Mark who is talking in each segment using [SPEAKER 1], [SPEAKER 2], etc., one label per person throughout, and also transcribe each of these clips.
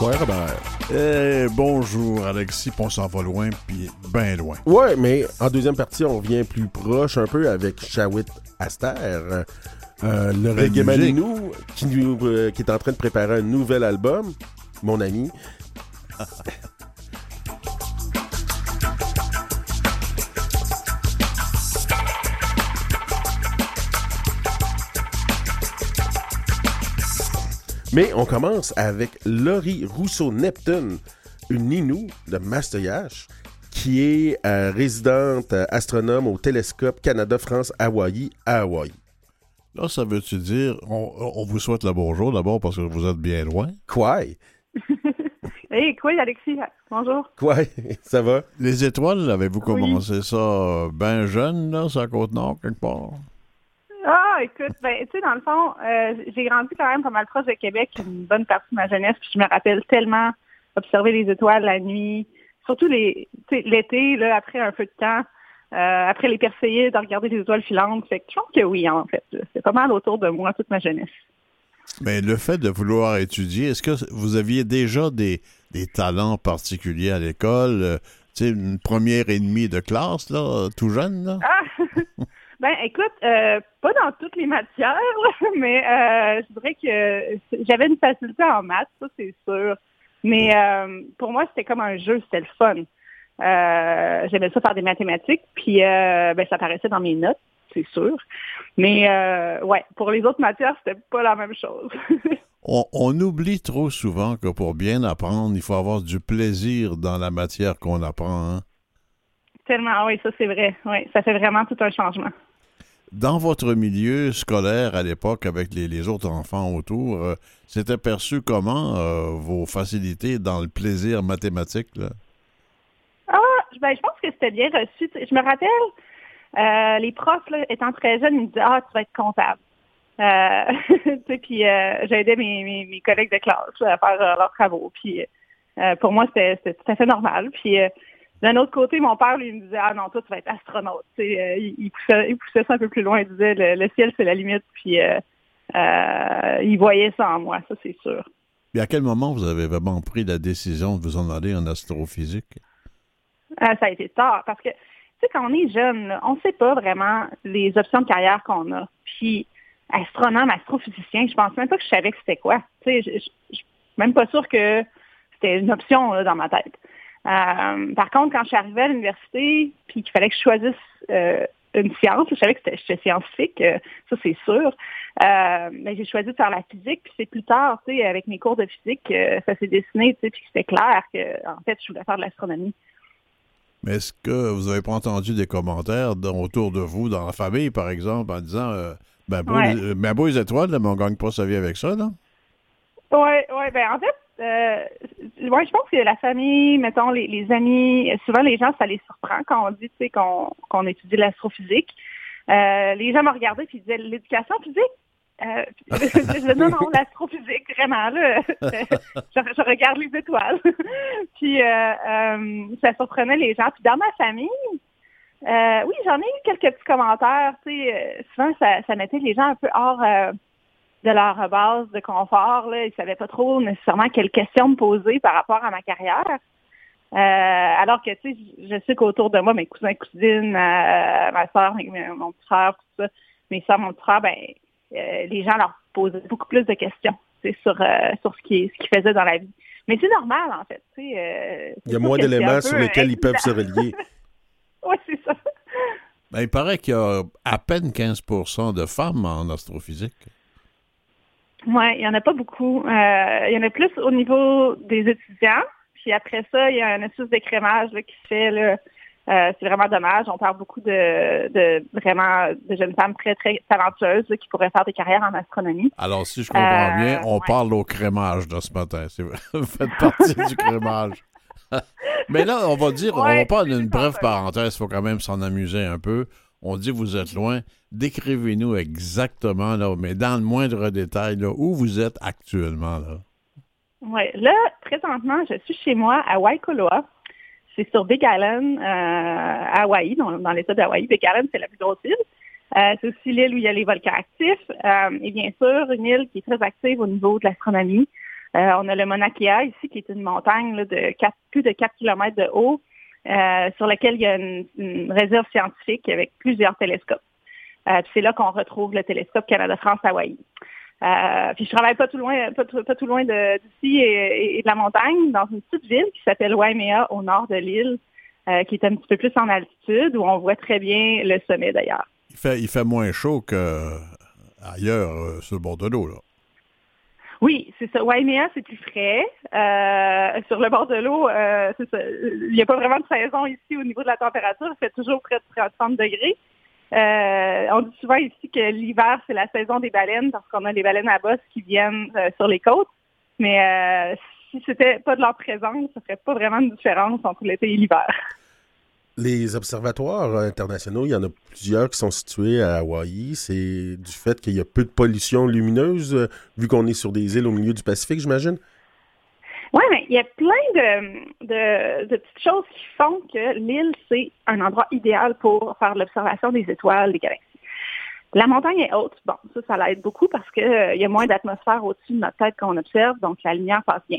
[SPEAKER 1] Robert?
[SPEAKER 2] Eh, bonjour, Alexis. On s'en va loin, puis bien loin.
[SPEAKER 1] Ouais, mais en deuxième partie, on vient plus proche un peu avec Shawit Aster. Euh, le reggae Maninou, qui, nous, euh, qui est en train de préparer un nouvel album, mon ami. Mais on commence avec Laurie Rousseau-Neptune, une Ninou de Mastoyache, qui est euh, résidente euh, astronome au Télescope Canada-France-Hawaï à Hawaï.
[SPEAKER 2] Là, ça veut-tu dire, on, vous souhaite le bonjour d'abord parce que vous êtes bien loin?
[SPEAKER 1] Quoi?
[SPEAKER 3] Hey, quoi, Alexis? Bonjour.
[SPEAKER 1] Quoi? Ça va?
[SPEAKER 2] Les étoiles, avez-vous commencé ça euh, bien jeune, là, sur la Côte-Nord, quelque part?
[SPEAKER 3] Ah, écoute, ben, tu sais, dans le fond, euh, j'ai grandi quand même pas mal proche de Québec une bonne partie de ma jeunesse, puis je me rappelle tellement observer les étoiles la nuit, surtout les, l'été, là, après un peu de temps, euh, après les Perséides, de regarder les étoiles filantes. Fait que je pense que oui, en fait. C'est pas mal autour de moi toute ma jeunesse.
[SPEAKER 2] Mais le fait de vouloir étudier, est-ce que vous aviez déjà des, des talents particuliers à l'école? Euh, tu sais, une première et demie de classe, là, tout jeune, là?
[SPEAKER 3] Ah! Ben, écoute, euh, pas dans toutes les matières, mais euh, je dirais que j'avais une facilité en maths, ça c'est sûr. Mais euh, pour moi, c'était comme un jeu, c'était le fun. Euh, J'aimais ça faire des mathématiques, puis euh, ben, ça apparaissait dans mes notes, c'est sûr. Mais ouais, pour les autres matières, c'était pas la même chose.
[SPEAKER 2] on, on, oublie trop souvent que pour bien apprendre, il faut avoir du plaisir dans la matière qu'on apprend. Hein?
[SPEAKER 3] Tellement, oui, ça c'est vrai. Oui, ça fait vraiment tout un changement.
[SPEAKER 2] Dans votre milieu scolaire à l'époque, avec les, autres enfants autour, euh, c'était perçu comment euh, vos facilités dans le plaisir mathématique? Là?
[SPEAKER 3] Ah, ben, je pense que c'était bien reçu. Je me rappelle, euh, les profs, étant très jeunes, ils me disaient Ah, tu vas être comptable. puis j'aidais mes, mes, collègues de classe à faire leurs travaux. Puis pour moi, c'était tout à fait normal. Puis d'un autre côté, mon père, lui, me disait, ah non, toi, tu vas être astronaute. Euh, il, poussait, il, poussait, ça un peu plus loin. Il disait, le, ciel, c'est la limite. Puis, euh, euh, il voyait ça en moi, ça, c'est sûr.
[SPEAKER 2] Et à quel moment vous avez vraiment pris la décision de vous en aller en astrophysique?
[SPEAKER 3] ça a été tard, parce que, tu sais, quand on est jeune, on ne sait pas vraiment les options de carrière qu'on a. Puis, astronome, astrophysicien, je pense même pas que je savais que c'était quoi. Tu sais, je, je, suis même pas sûre que c'était une option là, dans ma tête. Euh, par contre, quand je suis arrivée à l'université, puis qu'il fallait que je choisisse euh, une science, je savais que c'était scientifique, euh, ça c'est sûr. mais j'ai choisi de faire la physique, puis c'est plus tard, tu sais, avec mes cours de physique, ça s'est dessiné, tu sais, puis c'était clair que, en fait, je voulais faire de l'astronomie.
[SPEAKER 2] Mais est-ce que vous n'avez pas entendu des commentaires autour de vous, dans la famille, par exemple, en disant ben, beau, ben beau les étoiles, mais on ne gagne pas sa vie avec ça, non?
[SPEAKER 3] Oui, oui, ben en fait, euh, ouais, je pense que la famille, mettons, les, les, amis, souvent les gens, ça les surprend quand on dit, qu'on étudie l'astrophysique. Euh, les gens me regardaient et disaient l'éducation physique? Euh, je disais non, non, l'astrophysique, vraiment, là. je, regarde les étoiles. puis euh, euh, ça surprenait les gens. Puis dans ma famille, oui, j'en ai eu quelques petits commentaires. Souvent, ça, ça mettait les gens un peu hors de leur base de confort. Là. Ils ne savaient pas trop nécessairement quelles questions me poser par rapport à ma carrière. Euh, alors que, tu sais, je sais qu'autour de moi, mes cousins, cousines, euh, ma soeur, mon petit frère, tout ça, mes soeurs, mon petit frère, ben, euh, les gens leur posaient beaucoup plus de questions sur, sur ce qu'ils ce faisaient dans la vie. Mais c'est normal, en fait. Tu sais,
[SPEAKER 1] il y a moins d'éléments sur lesquels ils peuvent se relier.
[SPEAKER 3] oui, c'est ça.
[SPEAKER 2] Ben, il paraît qu'il y a à peine 15% de femmes en astrophysique.
[SPEAKER 3] Oui, il n'y en a pas beaucoup. Euh, il y en a plus au niveau des étudiants. Puis après ça, il y a un espèce d'écrémage qui se fait. Là. Euh, c'est vraiment dommage. On parle beaucoup de, de vraiment de jeunes femmes très, très talentueuses qui pourraient faire des carrières en astronomie.
[SPEAKER 2] Alors, si je comprends bien, euh, on parle au crémage de ce matin. Vous faites partie du crémage. Mais là, on va dire, on va parler d'une brève parenthèse. Il faut quand même s'en amuser un peu. On dit vous êtes loin. Décrivez-nous exactement, là, mais dans le moindre détail, là, où vous êtes actuellement. Là.
[SPEAKER 3] Oui, là, présentement, je suis chez moi à Waikoloa. C'est sur Big Island, euh, à Hawaï, dans, l'état d'Hawaï. Big Island, c'est la plus grosse île. Euh, c'est aussi l'île où il y a les volcans actifs. Euh, et bien sûr, une île qui est très active au niveau de l'astronomie. on a le Mauna Kea ici, qui est une montagne de plus de 4 km de haut, sur laquelle il y a une, réserve scientifique avec plusieurs télescopes. c'est là qu'on retrouve le télescope Canada-France-Hawaï. Euh, puis je travaille pas tout loin, pas, tout loin d'ici et, de la montagne, dans une petite ville qui s'appelle Waimea au nord de l'île, euh, qui est un petit peu plus en altitude, où on voit très bien le sommet d'ailleurs.
[SPEAKER 2] Il fait, il fait moins chaud qu'ailleurs euh, sur le bord de l'eau, là.
[SPEAKER 3] Oui, c'est ça. Waimea, c'est plus frais. sur le bord de l'eau, Il n'y a pas vraiment de saison ici au niveau de la température. Il fait toujours près de 30 degrés. Euh, on dit souvent ici que l'hiver, c'est la saison des baleines parce qu'on a les baleines à bosse qui viennent euh, sur les côtes. Mais euh, si c'était pas de leur présence, ça ferait pas vraiment de différence entre l'été et l'hiver.
[SPEAKER 1] Les observatoires internationaux, il y en a plusieurs qui sont situés à Hawaï. C'est du fait qu'il y a peu de pollution lumineuse, vu qu'on est sur des îles au milieu du Pacifique, j'imagine?
[SPEAKER 3] Oui, mais il y a plein de, petites choses qui font que l'île, c'est un endroit idéal pour faire l'observation des étoiles, des galaxies. La montagne est haute. Bon, ça, ça l'aide beaucoup parce qu'il euh, y a moins d'atmosphère au-dessus de notre tête qu'on observe, donc la lumière passe bien.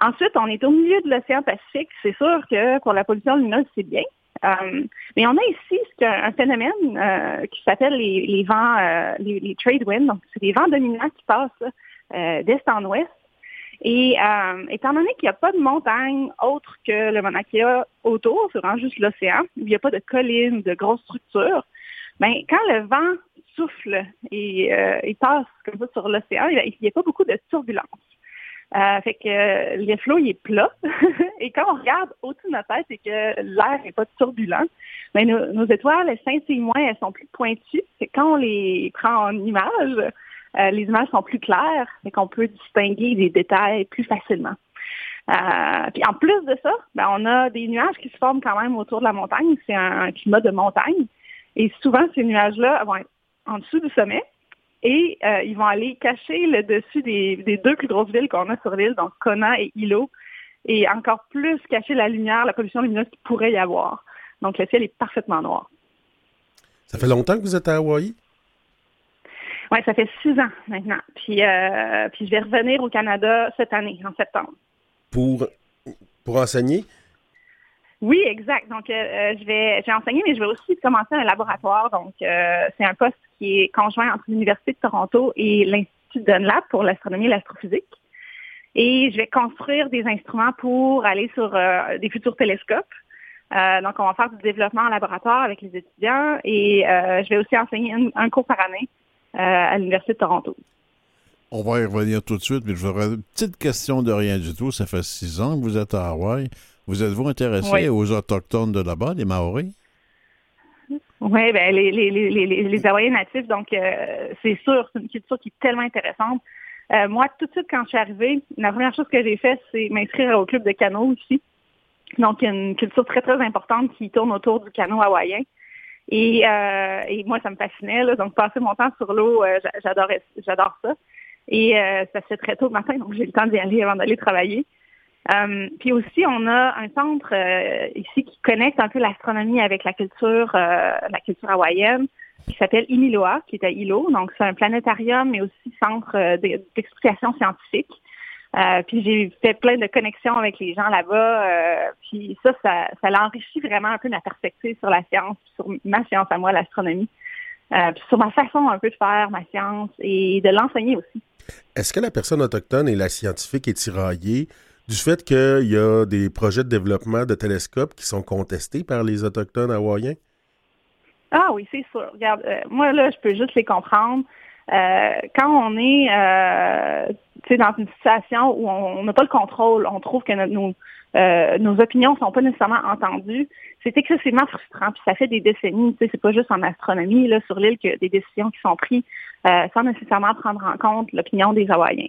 [SPEAKER 3] Ensuite, on est au milieu de l'océan Pacifique. C'est sûr que pour la pollution lumineuse, c'est bien. Euh, mais on a ici un, phénomène euh, qui s'appelle les, vents, les, trade winds. Donc, c'est des vents dominants qui passent d'est en ouest et euh, étant donné qu'il n'y a pas de montagne autre que le Mauna autour, c'est vraiment juste l'océan, il n'y a pas de collines, de grosses structures, ben, quand le vent souffle et, euh, passe comme ça sur l'océan, il n'y a, pas beaucoup de turbulence. Euh, fait que le flot il est plat. et quand on regarde au-dessus de notre tête et que l'air n'est pas turbulent, ben, nos, étoiles, elles scintillent moins, elles sont plus pointues. C'est quand on les prend en image, euh, les images sont plus claires et qu'on peut distinguer des détails plus facilement. Euh, puis en plus de ça, ben, on a des nuages qui se forment quand même autour de la montagne. C'est un, climat de montagne. Et souvent, ces nuages-là vont être en dessous du sommet et euh, ils vont aller cacher le dessus des, deux plus grosses villes qu'on a sur l'île, donc Kona et Hilo, et encore plus cacher la lumière, la pollution lumineuse qu'il pourrait y avoir. Donc le ciel est parfaitement noir.
[SPEAKER 1] Ça fait longtemps que vous êtes à Hawaï?
[SPEAKER 3] Oui, ça fait six ans maintenant. Puis, euh, puis je vais revenir au Canada cette année, en septembre.
[SPEAKER 1] Pour, pour enseigner?
[SPEAKER 3] Oui, exact. Donc, euh, euh, je vais, j'ai enseigné, mais je vais aussi commencer un laboratoire. Donc, c'est un poste qui est conjoint entre l'Université de Toronto et l'Institut Dunlap pour l'astronomie et l'astrophysique. Et je vais construire des instruments pour aller sur des futurs télescopes. donc, on va faire du développement en laboratoire avec les étudiants et je vais aussi enseigner un cours par année euh, à l'Université de Toronto.
[SPEAKER 2] On va y revenir tout de suite, mais je voudrais une petite question de rien du tout. Ça fait six ans que vous êtes à Hawaï. Vous êtes-vous intéressé aux Autochtones de là-bas, les Maoris?
[SPEAKER 3] Oui, ben les, les, les, les, Hawaïens natifs, donc euh, c'est sûr, c'est une culture qui est tellement intéressante. Euh, moi, tout de suite, quand je suis arrivée, la première chose que j'ai faite, c'est m'inscrire au club de canot ici. Donc, il y a une culture très, très importante qui tourne autour du canot hawaïen. Et, euh, et moi, ça me fascinait. Là, donc, passer mon temps sur l'eau, j'adorais, j'adore ça. Et ça se fait très tôt le matin, donc j'ai le temps d'y aller avant d'aller travailler. Puis aussi, on a un centre ici qui connecte un peu l'astronomie avec la culture, la culture hawaïenne, qui s'appelle Imiloa, qui est à Ilo. Donc, c'est un planétarium, mais aussi centre d'explication scientifique. Euh, puis j'ai fait plein de connexions avec les gens là-bas. Euh, puis ça, ça, ça l'enrichit vraiment un peu ma perspective sur la science, sur ma science à moi, l'astronomie. Euh, puis sur ma façon un peu de faire ma science et de l'enseigner aussi.
[SPEAKER 1] Est-ce que la personne autochtone et la scientifique est tiraillée du fait qu'il y a des projets de développement de télescopes qui sont contestés par les Autochtones hawaïens?
[SPEAKER 3] Ah oui, c'est sûr. Regarde, moi, là, je peux juste les comprendre. quand on est dans une situation où on n'a pas le contrôle, on trouve que nos, euh, nos opinions sont pas nécessairement entendues, c'est excessivement frustrant. Puis ça fait des décennies, c'est pas juste en astronomie là sur l'île que des décisions qui sont prises euh, sans nécessairement prendre en compte l'opinion des Hawaïens.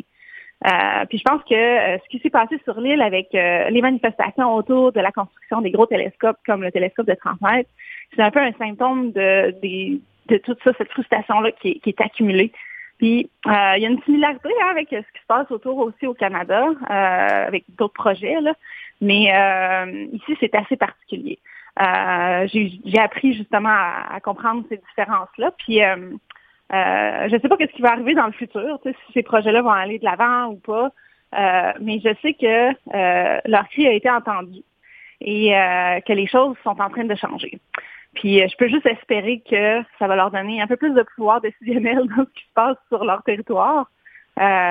[SPEAKER 3] Euh, puis je pense que euh, ce qui s'est passé sur l'île avec les manifestations autour de la construction des gros télescopes comme le télescope de 30 mètres, c'est un peu un symptôme de, de, toute ça, cette frustration-là qui, qui est accumulée. Puis, euh, il y a une similarité hein, avec ce qui se passe autour aussi au Canada, euh, avec d'autres projets, là. mais euh, ici, c'est assez particulier. J'ai appris justement à, comprendre ces différences-là. Puis, je ne sais pas ce qui va arriver dans le futur, si ces projets-là vont aller de l'avant ou pas. mais je sais que leur cri a été entendu et que les choses sont en train de changer. Puis je peux juste espérer que ça va leur donner un peu plus de pouvoir décisionnel dans ce qui se passe sur leur territoire,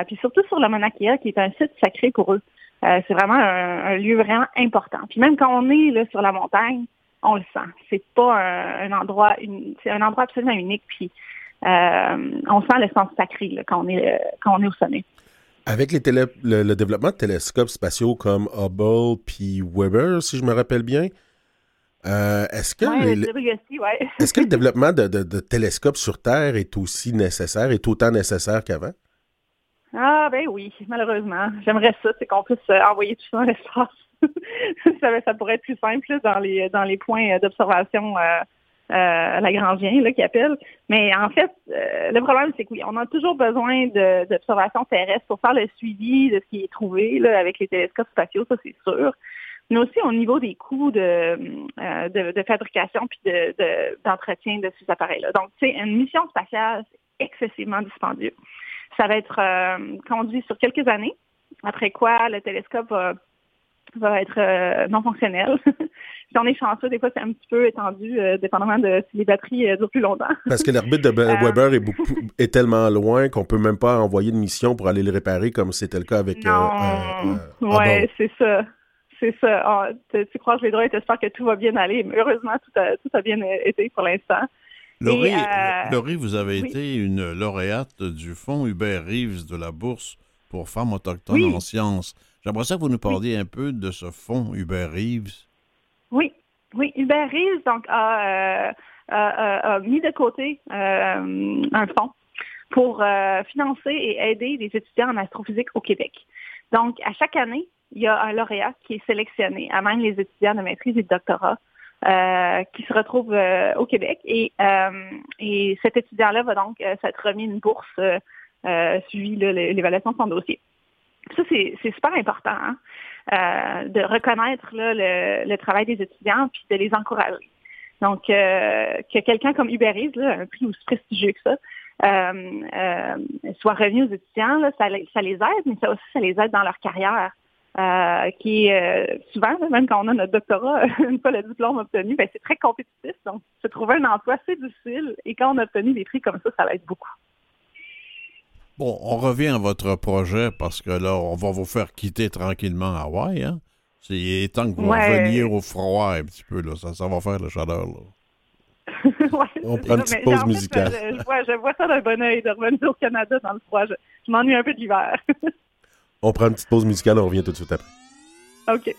[SPEAKER 3] puis surtout sur le Mauna qui est un site sacré pour eux. c'est vraiment un, lieu vraiment important. Puis même quand on est là, sur la montagne, on le sent. C'est pas un, endroit, c'est un endroit absolument unique. Puis euh, on sent l'essence sacrée quand on est quand on est au sommet.
[SPEAKER 1] Avec les le, développement de télescopes spatiaux comme Hubble puis Weber, si je me rappelle bien, euh, est-ce que, est-ce que le développement de, de, télescopes sur Terre est aussi nécessaire, est autant nécessaire qu'avant?
[SPEAKER 3] Ah ben oui, malheureusement. J'aimerais ça, c'est qu'on puisse euh, envoyer tout ça dans l'espace. ça, ça, pourrait être plus simple dans les dans les points d'observation euh, euh, Lagrangien là, qui appelle. Mais en fait, euh, le problème, c'est que oui, on a toujours besoin d'observations terrestres pour faire le suivi de ce qui est trouvé là, avec les télescopes spatiaux, ça c'est sûr. Mais aussi au niveau des coûts de, euh, de, fabrication puis d'entretien de, de, ces appareils-là. Donc, tu sais, une mission spatiale, excessivement dispendieux. Ça va être euh, conduit sur quelques années, après quoi le télescope va va être euh, non fonctionnel. si on est chanceux, des fois, c'est un petit peu étendu, euh, dépendamment de si les batteries euh, durent plus longtemps.
[SPEAKER 1] Parce que l'orbite de Weber est, beaucoup, est tellement loin qu'on peut même pas envoyer de mission pour aller le réparer comme c'était le cas avec...
[SPEAKER 3] Non. ouais, c'est ça. C'est ça. Ah, tu, croises les droits et t'espères que tout va bien aller. Mais heureusement, tout a, tout a bien été pour l'instant.
[SPEAKER 2] Laurie, vous avez été une lauréate du fonds Hubert Reeves de la Bourse pour femmes autochtones en sciences. J'aimerais ça que vous nous parliez un peu de ce fonds Hubert Reeves.
[SPEAKER 3] Oui, oui. Hubert Reeves donc, a, euh, mis de côté euh, un fonds pour euh, financer et aider les étudiants en astrophysique au Québec. Donc, à chaque année, il y a un lauréat qui est sélectionné, à même les étudiants de maîtrise et de doctorat, qui se retrouvent au Québec. Et, et cet étudiant-là va donc s'être remis une bourse suivi l'évaluation de son dossier. Ça, c'est super important hein, euh, de reconnaître le, travail des étudiants puis de les encourager. Donc, euh, que quelqu'un comme Uberis, un prix aussi prestigieux que ça, euh, soit revenu aux étudiants, ça, les aide, mais ça aussi, ça les aide dans leur carrière. qui est souvent, même quand on a notre doctorat, une fois le diplôme obtenu, ben, c'est très compétitif. Donc, se trouver un emploi, c'est difficile. Et quand on a obtenu des prix comme ça, ça l'aide beaucoup.
[SPEAKER 2] Bon, on revient à votre projet parce que là, on va vous faire quitter tranquillement Hawaï. Hein? C'est temps que vous reveniez au froid un petit peu. Là. Ça, ça va faire la chaleur.
[SPEAKER 3] Là.
[SPEAKER 1] on prend une petite pause musicale.
[SPEAKER 3] je, vois, je, vois, ça d'un bon oeil de revenir au Canada dans le froid. Je, je m'ennuie un peu d'hiver.
[SPEAKER 1] on prend une petite pause musicale, on revient tout de suite après.
[SPEAKER 3] OK.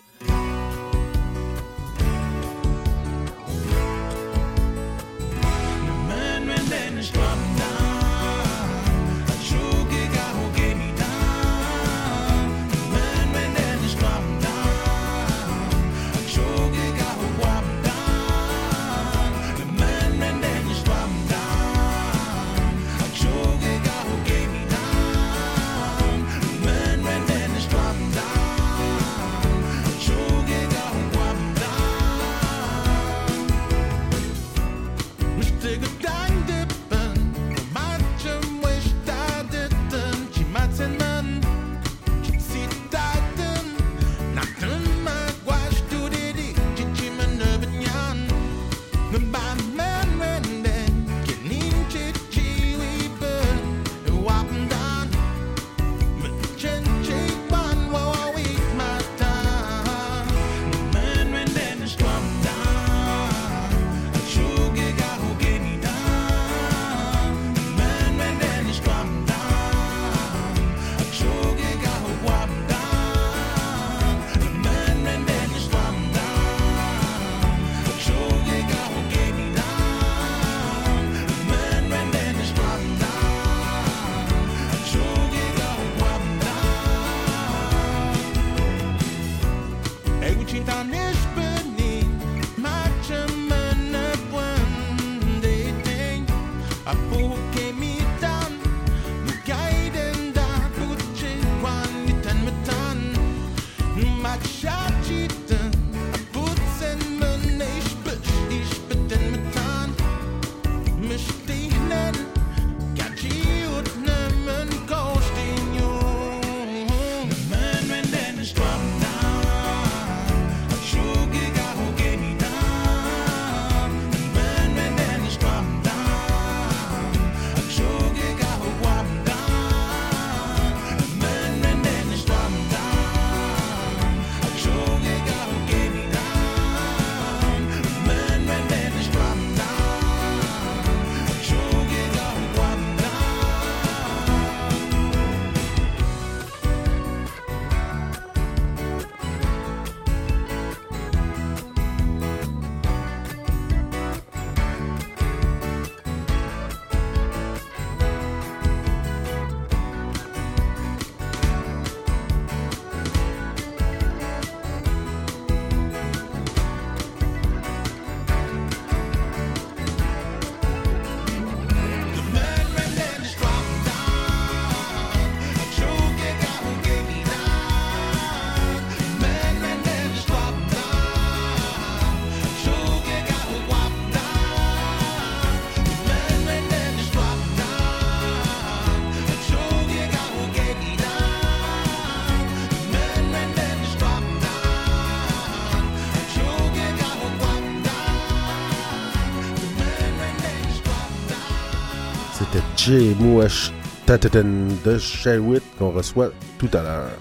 [SPEAKER 1] Jay Mouash de Sherwitt qu'on reçoit tout à l'heure.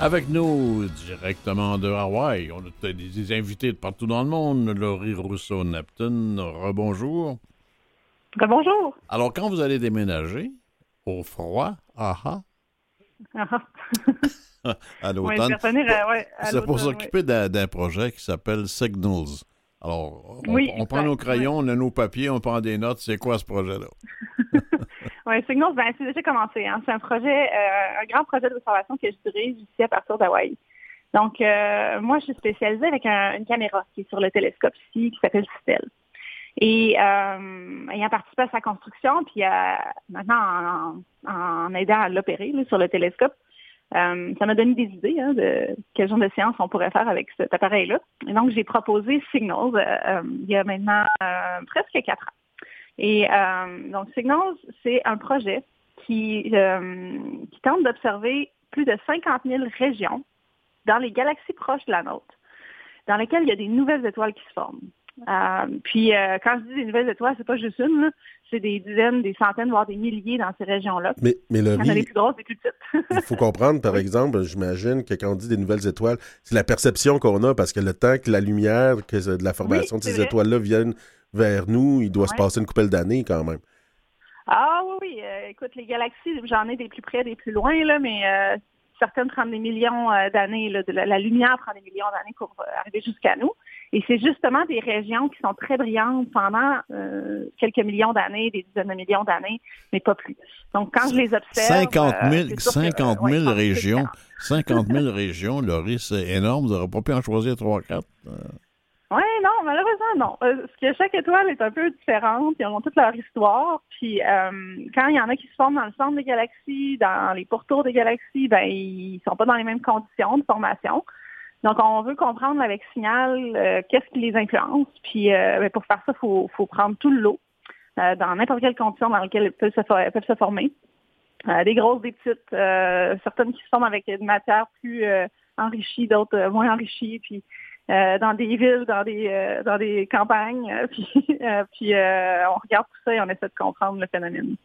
[SPEAKER 2] Avec nous, directement de Hawaï, on a des invités de partout dans le monde. Laurie Rousseau-Neptune, rebonjour.
[SPEAKER 3] Rebonjour.
[SPEAKER 2] Alors, quand vous allez déménager, au froid, aha, à l'automne, c'est pour s'occuper d'un projet qui s'appelle Signals. Alors, on, prend nos crayons, on a nos papiers, on prend des notes. C'est quoi ce projet-là?
[SPEAKER 3] oui, Signals, ben, c'est déjà commencé. Hein. C'est un projet, euh, un grand projet d'observation que je dirige ici à partir d'Hawaï. Donc, euh, moi, je suis spécialisée avec une caméra qui est sur le télescope ici, qui s'appelle Stel. Et euh, ayant participé à sa construction, puis maintenant en, en, aidant à l'opérer sur le télescope, euh, ça m'a donné des idées hein, de quel genre de séance on pourrait faire avec cet appareil-là. Et donc, j'ai proposé Signals euh, euh, il y a maintenant presque quatre ans. Et donc, Signals, c'est un projet qui, qui tente d'observer plus de 50 000 régions dans les galaxies proches de la nôtre, dans lesquelles il y a des nouvelles étoiles qui se forment. Euh, puis euh, quand je dis des nouvelles étoiles, c'est pas juste une, c'est des dizaines, des centaines, voire des milliers dans ces régions-là.
[SPEAKER 1] Mais, mais
[SPEAKER 3] Il y en a des plus grosses, des plus petites.
[SPEAKER 1] il faut comprendre, par exemple, j'imagine que quand on dit des nouvelles étoiles, c'est la perception qu'on a parce que le temps que la lumière, que de la formation de ces étoiles-là viennent vers nous, il doit se passer une couple d'années quand même.
[SPEAKER 3] Ah oui, oui. Euh, écoute, les galaxies, j'en ai des plus près, des plus loin, là, mais certaines prennent des millions d'années. La, la, lumière prend des millions d'années pour arriver jusqu'à nous. Et c'est justement des régions qui sont très brillantes pendant euh, quelques millions d'années, des dizaines de millions d'années, mais pas plus. Donc, quand je les observe...
[SPEAKER 2] 50 000, 50 000 régions. 50 000 régions, Laurie, c'est énorme. Vous n'aurez pas pu en choisir 3-4?
[SPEAKER 3] Oui, non, malheureusement, non. Euh, parce que chaque étoile est un peu différente. Ils ont toute leur histoire. Puis, euh, quand il y en a qui se forment dans le centre des galaxies, dans les pourtours des galaxies, ben, ils sont pas dans les mêmes conditions de formation. Donc, on veut comprendre avec Signal euh, qu'est-ce qui les influence. Puis, euh, ben, pour faire ça, il faut, prendre tout le lot euh, dans n'importe quelle condition dans laquelle ils peuvent se, former. des grosses, des petites, certaines qui se forment avec une matière plus enrichie, d'autres moins enrichies. Puis, dans des villes, dans des dans des campagnes. puis, on regarde tout ça et on essaie de comprendre le phénomène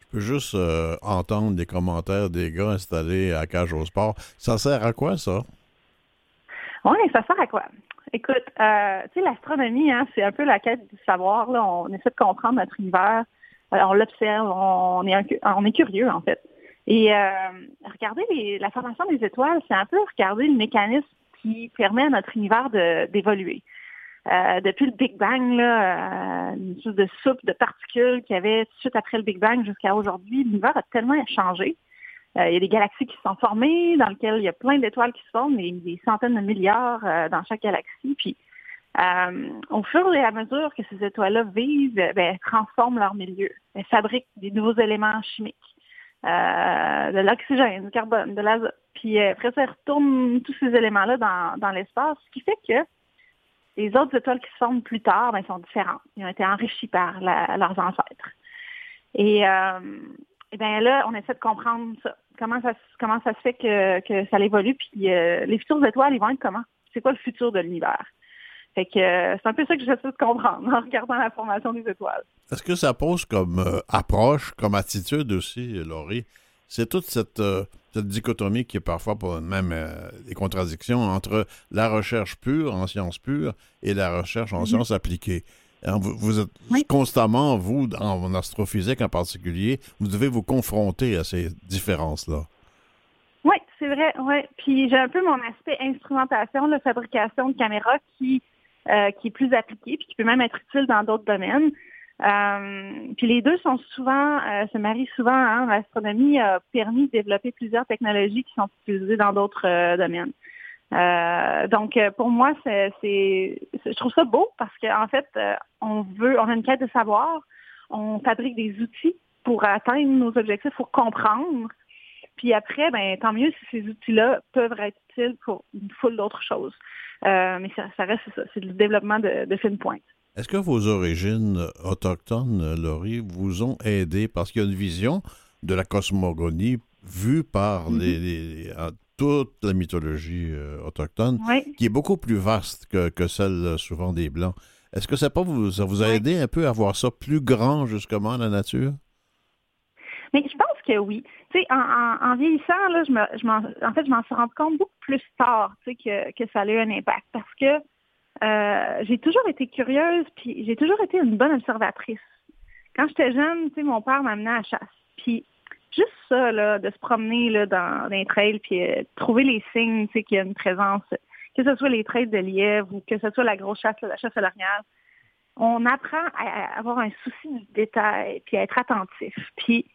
[SPEAKER 2] Je peux juste entendre des commentaires des gars installés à Cage au Sport. Ça sert à quoi, ça?
[SPEAKER 3] Oui, ça sert à quoi? Écoute, euh, tu sais, l'astronomie, hein, c'est un peu la quête du savoir. On essaie de comprendre notre univers. Euh, on l'observe, on est, curieux, en fait. Et euh, regarder la formation des étoiles, c'est un peu regarder le mécanisme qui permet à notre univers d'évoluer. depuis le Big Bang, là, une sorte de soupe de particules qu'il y avait tout de suite après le Big Bang jusqu'à aujourd'hui, l'univers a tellement changé euh, il y a des galaxies qui se sont formées, dans lesquelles il y a plein d'étoiles qui se forment, des centaines de milliards euh, dans chaque galaxie. Puis, euh, au fur et à mesure que ces étoiles-là vivent, ben, elles transforment leur milieu. Elles fabriquent des nouveaux éléments chimiques, de l'oxygène, du carbone, de l'azote. Puis après ça, elles retournent tous ces éléments-là dans, l'espace, ce qui fait que les autres étoiles qui se forment plus tard ben, sont différentes. Ils ont été enrichis par leurs ancêtres. Et, et bien là, on essaie de comprendre ça comment ça, comment ça se fait que, ça évolue, puis euh, les futures étoiles, ils vont être comment? C'est quoi le futur de l'univers? Fait que euh, c'est un peu ça que j'essaie de comprendre en regardant la formation des étoiles.
[SPEAKER 2] Est-ce que ça pose comme euh, approche, comme attitude aussi, Laurie? C'est toute cette, dichotomie qui est parfois même des contradictions entre la recherche pure en sciences pures et la recherche en mhm. sciences appliquées. Hein, vous, êtes constamment, vous, en astrophysique en particulier, vous devez vous confronter à ces différences-là.
[SPEAKER 3] Oui, c'est vrai. Ouais. Puis j'ai un peu mon aspect instrumentation, la fabrication de caméras qui, euh, qui est plus appliqué, puis qui peut même être utile dans d'autres domaines. Euh, puis les deux sont souvent, euh, se marient souvent. Hein. L'astronomie a permis de développer plusieurs technologies qui sont utilisées dans d'autres domaines. Euh, donc, euh, pour moi, c'est, je trouve ça beau parce qu'en fait, euh, on veut, on a une quête de savoir, on fabrique des outils pour atteindre nos objectifs, pour comprendre. Puis après, ben, tant mieux si ces outils-là peuvent être utiles pour une foule d'autres choses. mais ça, reste ça, c'est le développement de, de fine pointe.
[SPEAKER 2] Est-ce que vos origines autochtones, Laurie, vous ont aidé? Parce qu'il y a une vision de la cosmogonie vue par mm-hmm. les, toute la mythologie euh, autochtone, qui est beaucoup plus vaste que, celle euh, souvent des Blancs. Est-ce que ça, pas vous, ça vous a aidé un peu à voir ça plus grand, justement, la nature?
[SPEAKER 3] Mais je pense que oui. Tu sais, en, vieillissant, là, je me, je en, fait, je m'en suis rendu compte beaucoup plus tard, tu sais, que, que ça a eu un impact. Parce que euh, j'ai toujours été curieuse, puis j'ai toujours été une bonne observatrice. Quand j'étais jeune, tu sais, mon père m'amenait à la chasse. Puis juste ça, là, de se promener là, dans, les trails, puis euh, trouver les signes, qu'il y a une présence, que ce soit les trails de lièvre ou que ce soit la grosse chasse, la chasse à l'orignal, on apprend à avoir un souci du détail, puis à être attentif. Puis,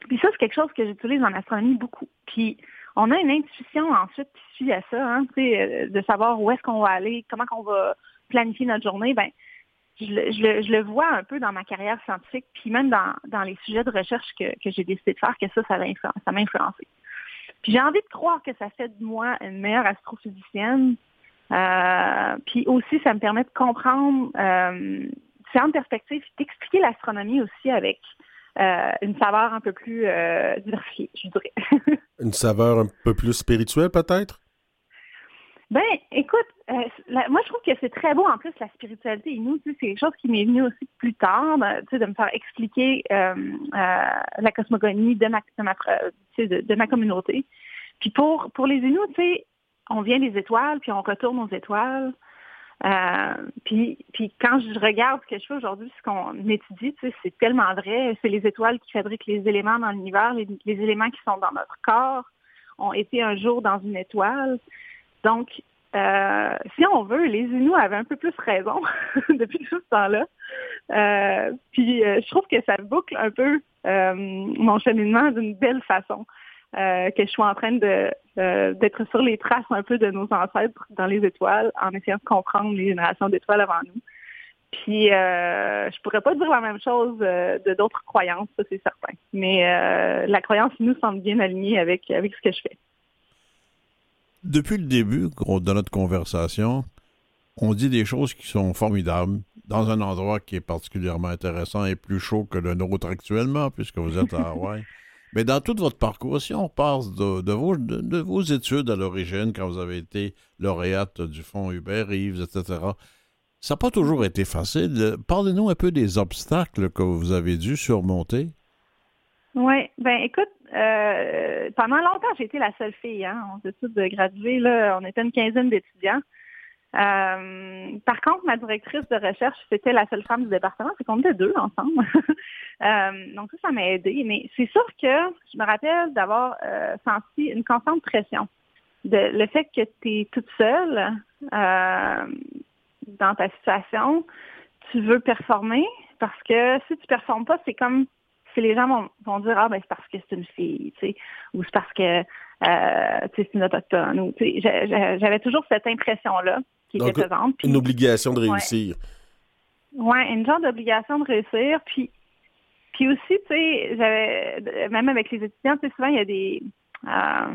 [SPEAKER 3] puis ça, c'est quelque chose que j'utilise en astronomie beaucoup. Puis on a une intuition ensuite qui suit à ça, hein, euh, de savoir où est-ce qu'on va aller, comment on va planifier notre journée. Ben, je, le vois un peu dans ma carrière scientifique, puis même dans, les sujets de recherche que, j'ai décidé de faire, que ça, ça m'a influencé. Puis j'ai envie de croire que ça fait de moi une meilleure astrophysicienne. Euh, puis aussi, ça me permet de comprendre euh, différentes perspectives, d'expliquer l'astronomie aussi avec euh, une saveur un peu plus diversifiée, je dirais.
[SPEAKER 1] une saveur un peu plus spirituelle, peut-être?
[SPEAKER 3] Ben, écoute, euh, moi je trouve que c'est très beau en plus la spiritualité et c'est quelque chose qui m'est venu aussi plus tard, de, de me faire expliquer la cosmogonie de ma, de ma, de, ma communauté. Puis pour pour les Inuits, tu sais, on vient des étoiles, puis on retourne aux étoiles. Euh, puis, puis quand je regarde ce que je fais aujourd'hui, ce qu'on étudie, c'est tellement vrai. C'est les étoiles qui fabriquent les éléments dans l'univers, les, éléments qui sont dans notre corps ont été un jour dans une étoile. Donc, euh, si on veut, les Inuits avaient un peu plus raison depuis tout ce temps-là. Euh, puis je trouve que ça boucle un peu mon cheminement d'une belle façon. Euh, que je suis en train euh, d'être sur les traces un peu de nos ancêtres dans les étoiles, en essayant de comprendre les générations d'étoiles avant nous. Puis euh, je pourrais pas dire la même chose euh, de d'autres croyances, ça c'est certain. Mais la croyance nous semble bien alignée avec avec ce que je fais.
[SPEAKER 2] Depuis le début de notre conversation, on dit des choses qui sont formidables dans un endroit qui est particulièrement intéressant et plus chaud que le nôtre actuellement, puisque vous êtes à Hawaï. Mais dans tout votre parcours, si on passe de, vos, de, vos, études à l'origine, quand vous avez été lauréate du Fonds Hubert Reeves, etc., ça n'a pas toujours été facile. Parlez-nous un peu des obstacles que vous avez dû surmonter.
[SPEAKER 3] Oui, ben écoute, euh, pendant longtemps, j'ai été la seule fille. Hein, on études de graduer, là, on était une quinzaine d'étudiants. Euh, par contre, ma directrice de recherche, c'était la seule femme du département, c'est qu'on était deux ensemble. Euh, donc ça, ça m'a aidé. Mais c'est sûr que je me rappelle d'avoir euh, senti une constante pression. Le fait que tu es toute seule dans ta situation, tu veux performer parce que si tu performes pas, c'est comme si les gens vont, dire ah ben c'est parce que c'est une fille, tu sais, ou c'est parce que c'est une autochtone. Ou, j'avais toujours cette impression là
[SPEAKER 1] une obligation de réussir.
[SPEAKER 3] Oui, une genre d'obligation de réussir. Puis, puis aussi, tu sais, j'avais, même avec les étudiants, tu sais, souvent, il y a des, euh,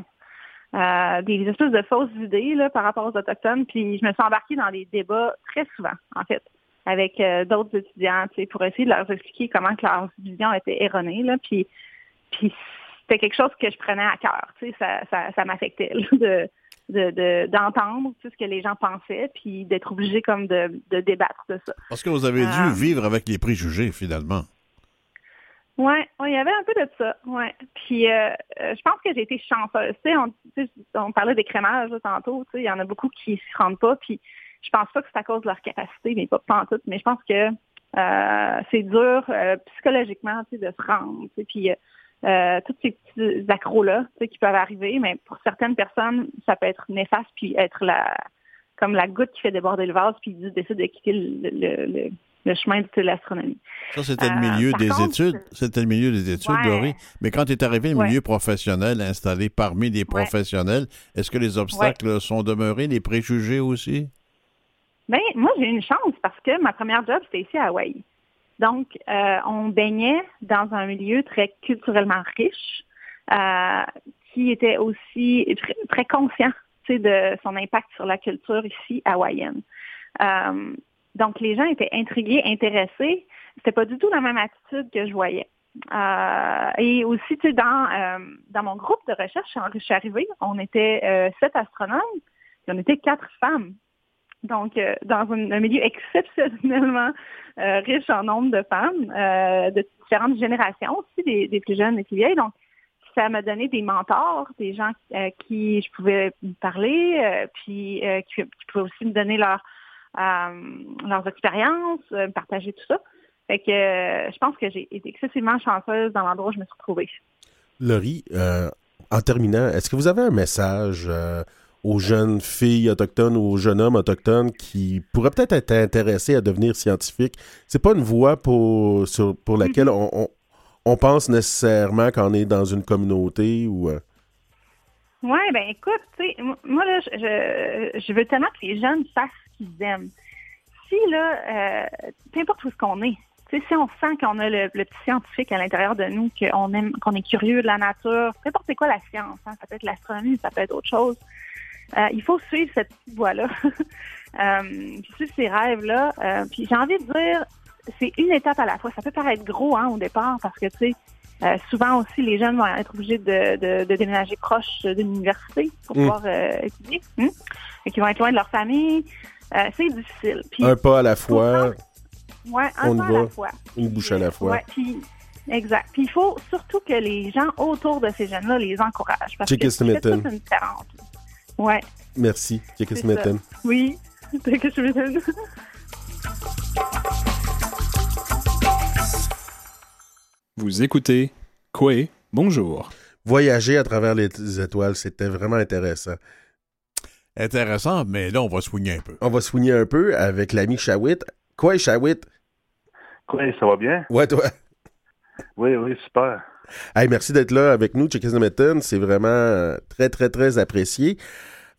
[SPEAKER 3] euh, des espèces de fausses idées là, par rapport aux Autochtones. Puis je me suis embarquée dans des débats très souvent, en fait, avec euh, d'autres étudiants, pour essayer de leur expliquer comment que leur vision était erronée. Là, puis, puis c'était quelque chose que je prenais à cœur. Ça, ça, ça m'affectait de, d'entendre ce que les gens pensaient, puis d'être obligé comme de, débattre de ça.
[SPEAKER 2] Parce que vous avez dû euh, vivre avec les préjugés, finalement.
[SPEAKER 3] Oui, il y avait un peu de ça, ouais. Puis euh, euh, je pense que j'ai été chanceuse. Tu sais, on, parlait des crémages tantôt, il y en a beaucoup qui s'y rendent pas, puis je pense pas que c'est à cause de leur capacité, mais pas, pas en tout, mais je pense que c'est dur psychologiquement, tu sais, de se rendre, puis euh, tous ces petits accros-là qui peuvent arriver, mais pour certaines personnes, ça peut être néfaste puis être la comme la goutte qui fait déborder le vase puis ils décident de quitter le, chemin de l'astronomie.
[SPEAKER 2] Ça, c'était le milieu euh, des études. C'était le milieu des études, Dory. Mais quand tu es arrivé au milieu professionnel, installé parmi des professionnels, est-ce que les obstacles sont demeurés, les préjugés aussi?
[SPEAKER 3] Bien, moi, j'ai une chance parce que ma première job, c'était ici à Hawaï. Donc, euh, on baignait dans un milieu très culturellement riche, euh, qui était aussi très, conscient de son impact sur la culture ici hawaïenne. Euh, donc, les gens étaient intrigués, intéressés. C'était pas du tout la même attitude que je voyais. et aussi, tu sais, dans, dans mon groupe de recherche, quand je suis arrivée, on était sept astronomes, et on était quatre femmes. Donc, dans un, milieu exceptionnellement riche en nombre de femmes, de différentes générations aussi, des, plus jeunes et plus vieilles. Donc, ça m'a donné des mentors, des gens euh, qui je pouvais parler, euh, puis euh, qui, pouvaient aussi me donner leur, leurs expériences, partager tout ça. Fait que je pense que j'ai été excessivement chanceuse dans l'endroit où je me suis retrouvée.
[SPEAKER 1] Laurie, en terminant, est-ce que vous avez un message aux jeunes filles autochtones ou aux jeunes hommes autochtones qui pourraient peut-être être intéressés à devenir scientifiques? C'est pas une voie pour, pour laquelle mm-hmm. on on pense nécessairement qu'on est dans une communauté ou. Euh?
[SPEAKER 3] Oui, ben écoute, tu sais, moi là, je, je, veux tellement que les jeunes fassent ce qu'ils aiment. Si là, euh, peu importe où est-ce qu'on est, si on sent qu'on a le, petit scientifique à l'intérieur de nous, qu'on aime, qu'on est curieux de la nature, peu importe c'est quoi la science, hein, ça peut être l'astronomie, ça peut être autre chose. Euh, il faut suivre cette voie-là, euh, puis suivre ces rêves-là. Euh, puis j'ai envie de dire, c'est une étape à la fois. Ça peut paraître gros hein, au départ parce que, tu sais, souvent aussi, les jeunes vont être obligés de, déménager proche d'une université pour mm. pouvoir étudier. Hein, et qui vont être loin de leur famille. C'est difficile.
[SPEAKER 1] un pas à la fois.
[SPEAKER 3] Ouais, un pas à la fois.
[SPEAKER 1] Une bouche à la fois.
[SPEAKER 3] Ouais, puis, exact. Puis il faut surtout que les gens autour de ces jeunes-là les encouragent. Parce que c'est une différence. Ouais.
[SPEAKER 1] Merci. Check
[SPEAKER 3] Oui. Check
[SPEAKER 4] Vous écoutez Quoi Bonjour.
[SPEAKER 1] Voyager à travers les étoiles, c'était vraiment intéressant.
[SPEAKER 2] Intéressant, mais là, on va soigner un peu.
[SPEAKER 1] On va soigner un peu avec l'ami Shawit. Quoi, Shawit?
[SPEAKER 5] Quoi, ça va bien?
[SPEAKER 1] Ouais, toi?
[SPEAKER 5] Oui, oui, super.
[SPEAKER 1] Hey, merci d'être là avec nous, Chickens C'est vraiment euh, très, très, très apprécié.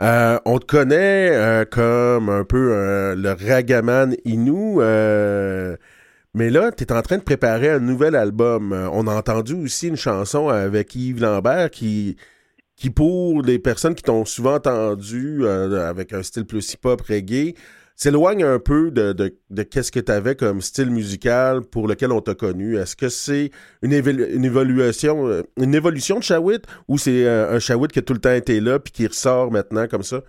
[SPEAKER 1] Euh, on te connaît euh, comme un peu le ragaman Inou. Mais là, tu es en train de préparer un nouvel album. On a entendu aussi une chanson avec Yves Lambert qui, pour les personnes qui t'ont souvent entendu avec un style plus hip-hop reggae, s'éloigne un peu de, de, qu'est-ce que tu avais comme style musical pour lequel on t'a connu. Est-ce que c'est une, une, évolution, euh, une évolution de Shawit ou c'est un Shawit qui a tout le temps été là puis qui ressort maintenant comme ça?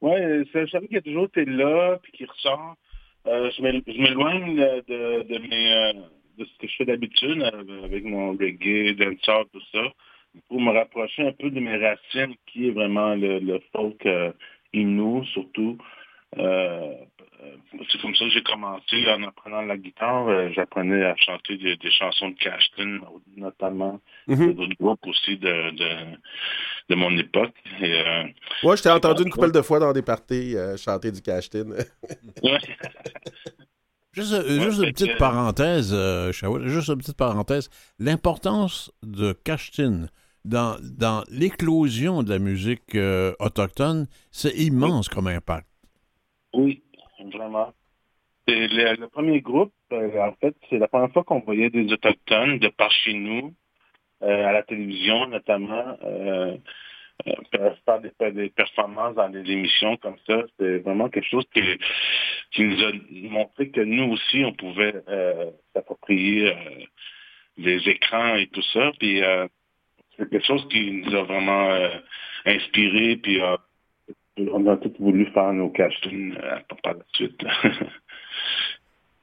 [SPEAKER 5] Oui, c'est un Shawit qui a toujours été là puis qui ressort. Euh, je m'éloigne de, de, euh, de ce que je fais d'habitude euh, avec mon reggae, dancehall, tout ça, pour me rapprocher un peu de mes racines, qui est vraiment le, folk euh, surtout. Euh, c'est comme ça que j'ai commencé en apprenant la guitare. Euh, j'apprenais à chanter des, chansons de Cashton, notamment, mm d'autres groupes aussi de, de, mon époque. Euh,
[SPEAKER 1] ouais, je t'ai entendu une couple de fois dans des parties euh, chanter du Cashton.
[SPEAKER 2] Juste, une petite parenthèse, juste une petite parenthèse. L'importance de Cashtin dans, dans l'éclosion de la musique autochtone, c'est immense comme impact.
[SPEAKER 5] Oui, vraiment. Le, premier groupe, euh, en fait, c'est la première fois qu'on voyait des Autochtones de par chez nous, euh, à la télévision notamment, euh, faire des, performances dans des émissions comme ça. C'est vraiment quelque chose qui, qui, nous a montré que nous aussi, on pouvait s'approprier les écrans et tout ça. Puis c'est quelque chose qui nous a vraiment inspiré, puis on a tous voulu faire nos castings euh, par la suite.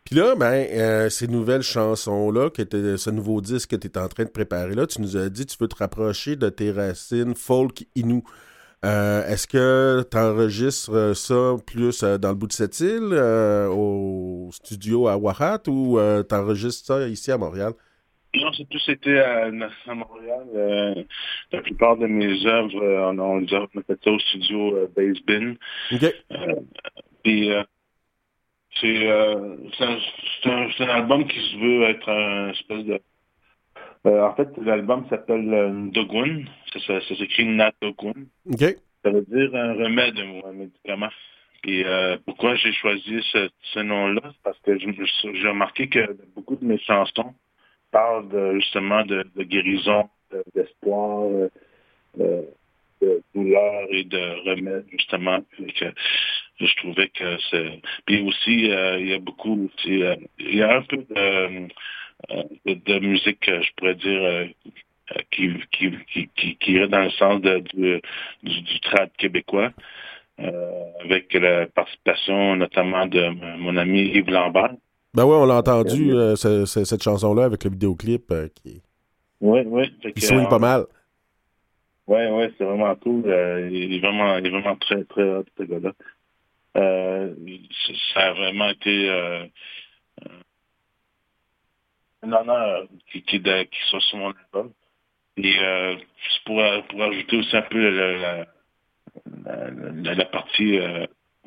[SPEAKER 1] Puis là, ben, euh, ces nouvelles chansons-là, ce nouveau disque que tu es en train de préparer là, tu nous as dit que tu veux te rapprocher de tes racines folk inou. Euh, est-ce que tu enregistres ça plus dans le bout de cette île, au studio à Wahat, ou tu enregistres ça ici à Montréal?
[SPEAKER 5] Non, c'est tout été à, Montréal. Euh, la plupart de mes œuvres, euh, on, on, on fait ça au studio euh, Base Bin. puis c'est un, un, album qui se veut être un espèce de... en fait, l'album s'appelle Dogun. Ça, ça, s'écrit Natogun. Ça veut dire un remède ou un médicament. Et pourquoi j'ai choisi ce, ce nom-là? Parce que j'ai remarqué que beaucoup de mes chansons parle justement de, guérison, d'espoir, de, de, douleur et de remède, justement. je trouvais que c'est... Puis aussi, euh, il y a beaucoup aussi... Euh, il y a un peu de, euh, musique, je pourrais dire, qui, irait dans le sens du, du, trad québécois. avec la participation notamment de mon ami Yves Lambert.
[SPEAKER 1] Ben oui, on l'a entendu, cette chanson-là, avec le vidéoclip qui,
[SPEAKER 5] oui, oui.
[SPEAKER 1] qui swing pas mal.
[SPEAKER 5] Oui, oui, c'est vraiment cool. il, est vraiment, il est vraiment très, très très gars-là. ça a vraiment été un honneur qui, qui, qui, soit sur mon album. Et euh, pour, pour ajouter aussi un peu la, la, la, partie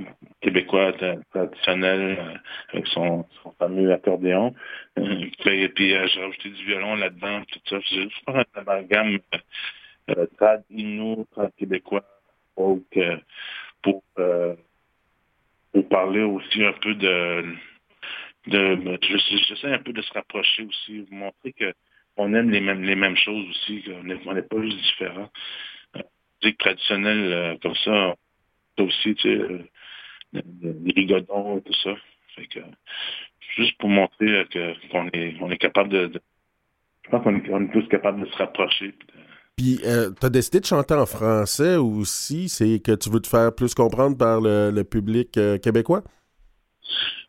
[SPEAKER 5] euh, québécoise traditionnelle euh, avec son, son, fameux accordéon. Euh, et puis j'ai rajouté du violon là-dedans, tout ça. C'est juste un amalgame euh, trad québécois, pour, pour, pour parler aussi un peu de de j'essaie un peu de se rapprocher aussi, vous montrer que on aime les mêmes les mêmes choses aussi, qu'on n'est pas juste différents. Euh, musique traditionnelle euh, comme ça, aussi, tu sais, euh, les rigodons et tout ça. Fait que juste pour montrer euh, que qu'on est on est capable de, de je pense qu'on est, est tous capables de se rapprocher.
[SPEAKER 1] Puis, euh, tu as décidé de chanter en français aussi, c'est que tu veux te faire plus comprendre par le, le public euh, québécois?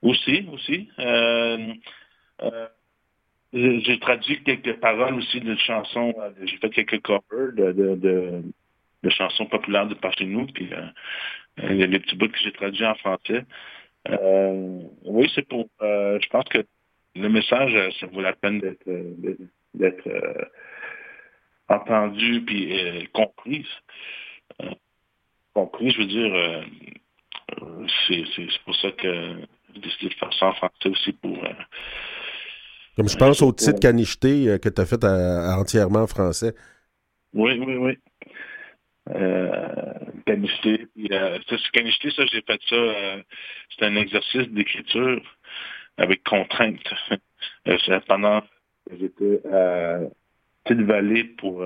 [SPEAKER 5] Aussi, aussi. Euh, j'ai traduit quelques paroles aussi de chansons. J'ai fait quelques covers de, de, de, de chansons populaires de par chez nous. Puis il y a des petits bouts que j'ai traduits en français. oui, c'est pour. je pense que le message, ça vaut la peine d'être d'être entendu puis compris. compris, je veux dire c'est pour ça que j'ai décidé de faire ça en français aussi pour. Euh,
[SPEAKER 1] Comme je pense au titre Canicheté euh, que tu as fait entièrement en français.
[SPEAKER 5] Oui, oui, oui. Euh, Canicheté. Euh, Canicheté, ça, j'ai fait ça. c'est un exercice d'écriture avec contrainte. pendant que j'étais à Petite Vallée pour,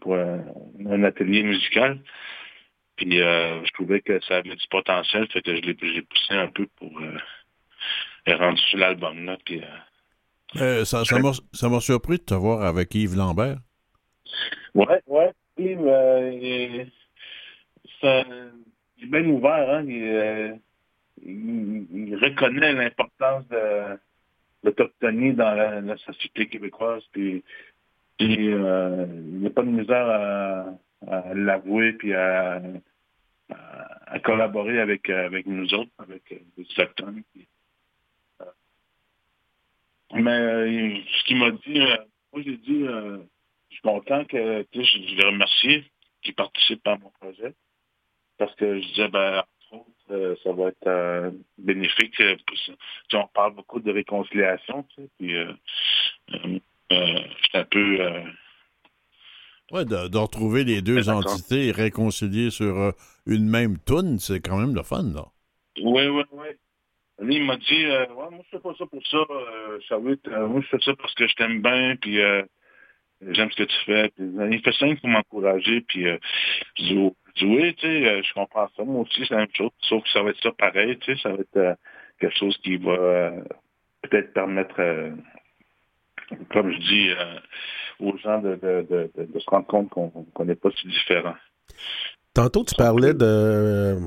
[SPEAKER 5] pour un atelier musical. Puis euh, je trouvais que ça avait du potentiel, fait que je l'ai poussé un peu pour euh, rendre sur l'album. Là, puis,
[SPEAKER 2] euh, euh ça, ça m'a surpris de te voir avec Yves Lambert.
[SPEAKER 5] Ouais, ouais. Yves, il, est bien ouvert. Hein? Il, il, reconnaît l'importance de l'autochtonie dans la, société québécoise. Puis, puis il n'y a pas de misère à, l'avouer puis à, collaborer avec, euh, nous autres, avec euh, les autochtones. Euh, mais ce qu'il m'a dit, moi j'ai dit, je suis content que je, je l'ai remercié qu'il participe à mon projet. Parce que je disais, ben, ça va être bénéfique. on parle beaucoup de réconciliation, tu sais, puis un peu
[SPEAKER 2] oui, de, retrouver les deux entités et réconcilier sur euh, une même toune, c'est quand même le fun, là.
[SPEAKER 5] Oui, oui, oui. Lui, il m'a dit, euh, ouais, moi, je fais pas ça pour ça, euh, euh, moi, je fais ça parce que je t'aime bien, puis j'aime ce que tu fais. Puis, il fait ça pour m'encourager, puis je dis, oui, tu sais, je comprends ça. Moi aussi, c'est la même chose, sauf que ça va être ça pareil, tu sais, ça va être quelque chose qui va peut-être permettre, comme je dis, aux gens de, de, de, se rendre compte qu'on n'est pas si différent.
[SPEAKER 1] Tantôt, tu parlais de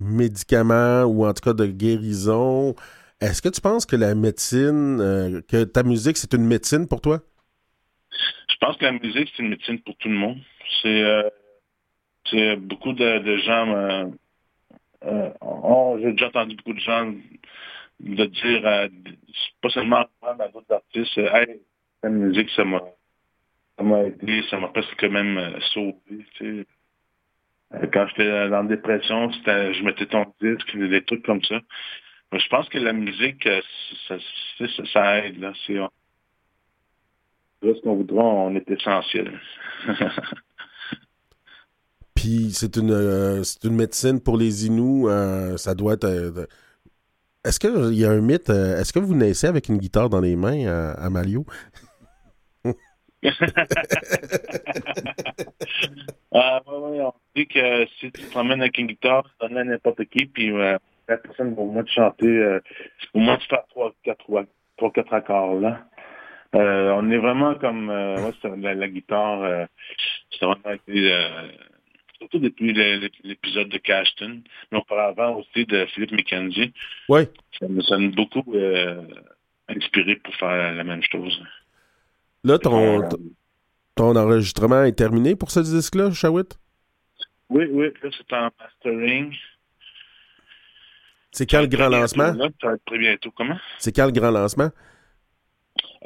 [SPEAKER 1] médicaments ou en tout cas de guérison. Est-ce que tu penses que la médecine, euh, que ta musique, c'est une médecine pour toi?
[SPEAKER 5] Je pense que la musique, c'est une médecine pour tout le monde. C'est euh, beaucoup de, gens. Euh, j'ai déjà entendu beaucoup de gens de dire, pas seulement à d'autres artistes, hey, la musique, ça m'a aidé, ça m'a presque même euh, sauvé. Euh, quand j'étais dans la dépression, je mettais ton disque, des trucs comme ça. Mais je pense que la musique, euh, ça, aide. C'est, là, ce qu'on voudra, on est essentiel.
[SPEAKER 1] Puis c'est une, c'est une médecine pour les Inuits. ça doit être. est-ce qu'il y a un mythe? Est-ce que vous naissez avec une guitare dans les mains à, Malio?
[SPEAKER 5] ah, ouais, ouais, on dit que si tu te promènes avec une guitare, tu donnes à n'importe qui, puis euh, la personne va au moins te chanter, euh, au moins tu fais trois, quatre, trois, quatre accords, là. Euh, on est vraiment comme, euh, ouais, la, la, guitare, vraiment été surtout depuis l'épisode de Cashton, mais auparavant aussi de Philippe McKenzie.
[SPEAKER 1] Oui.
[SPEAKER 5] Ça m'a beaucoup euh, inspiré pour faire la même chose.
[SPEAKER 1] Là, ton, ton enregistrement est terminé pour ce disque-là, Shawit?
[SPEAKER 5] Oui, oui, là, c'est en mastering.
[SPEAKER 1] C'est quand le grand lancement?
[SPEAKER 5] ça va être très bientôt. Comment?
[SPEAKER 1] C'est quand le grand lancement?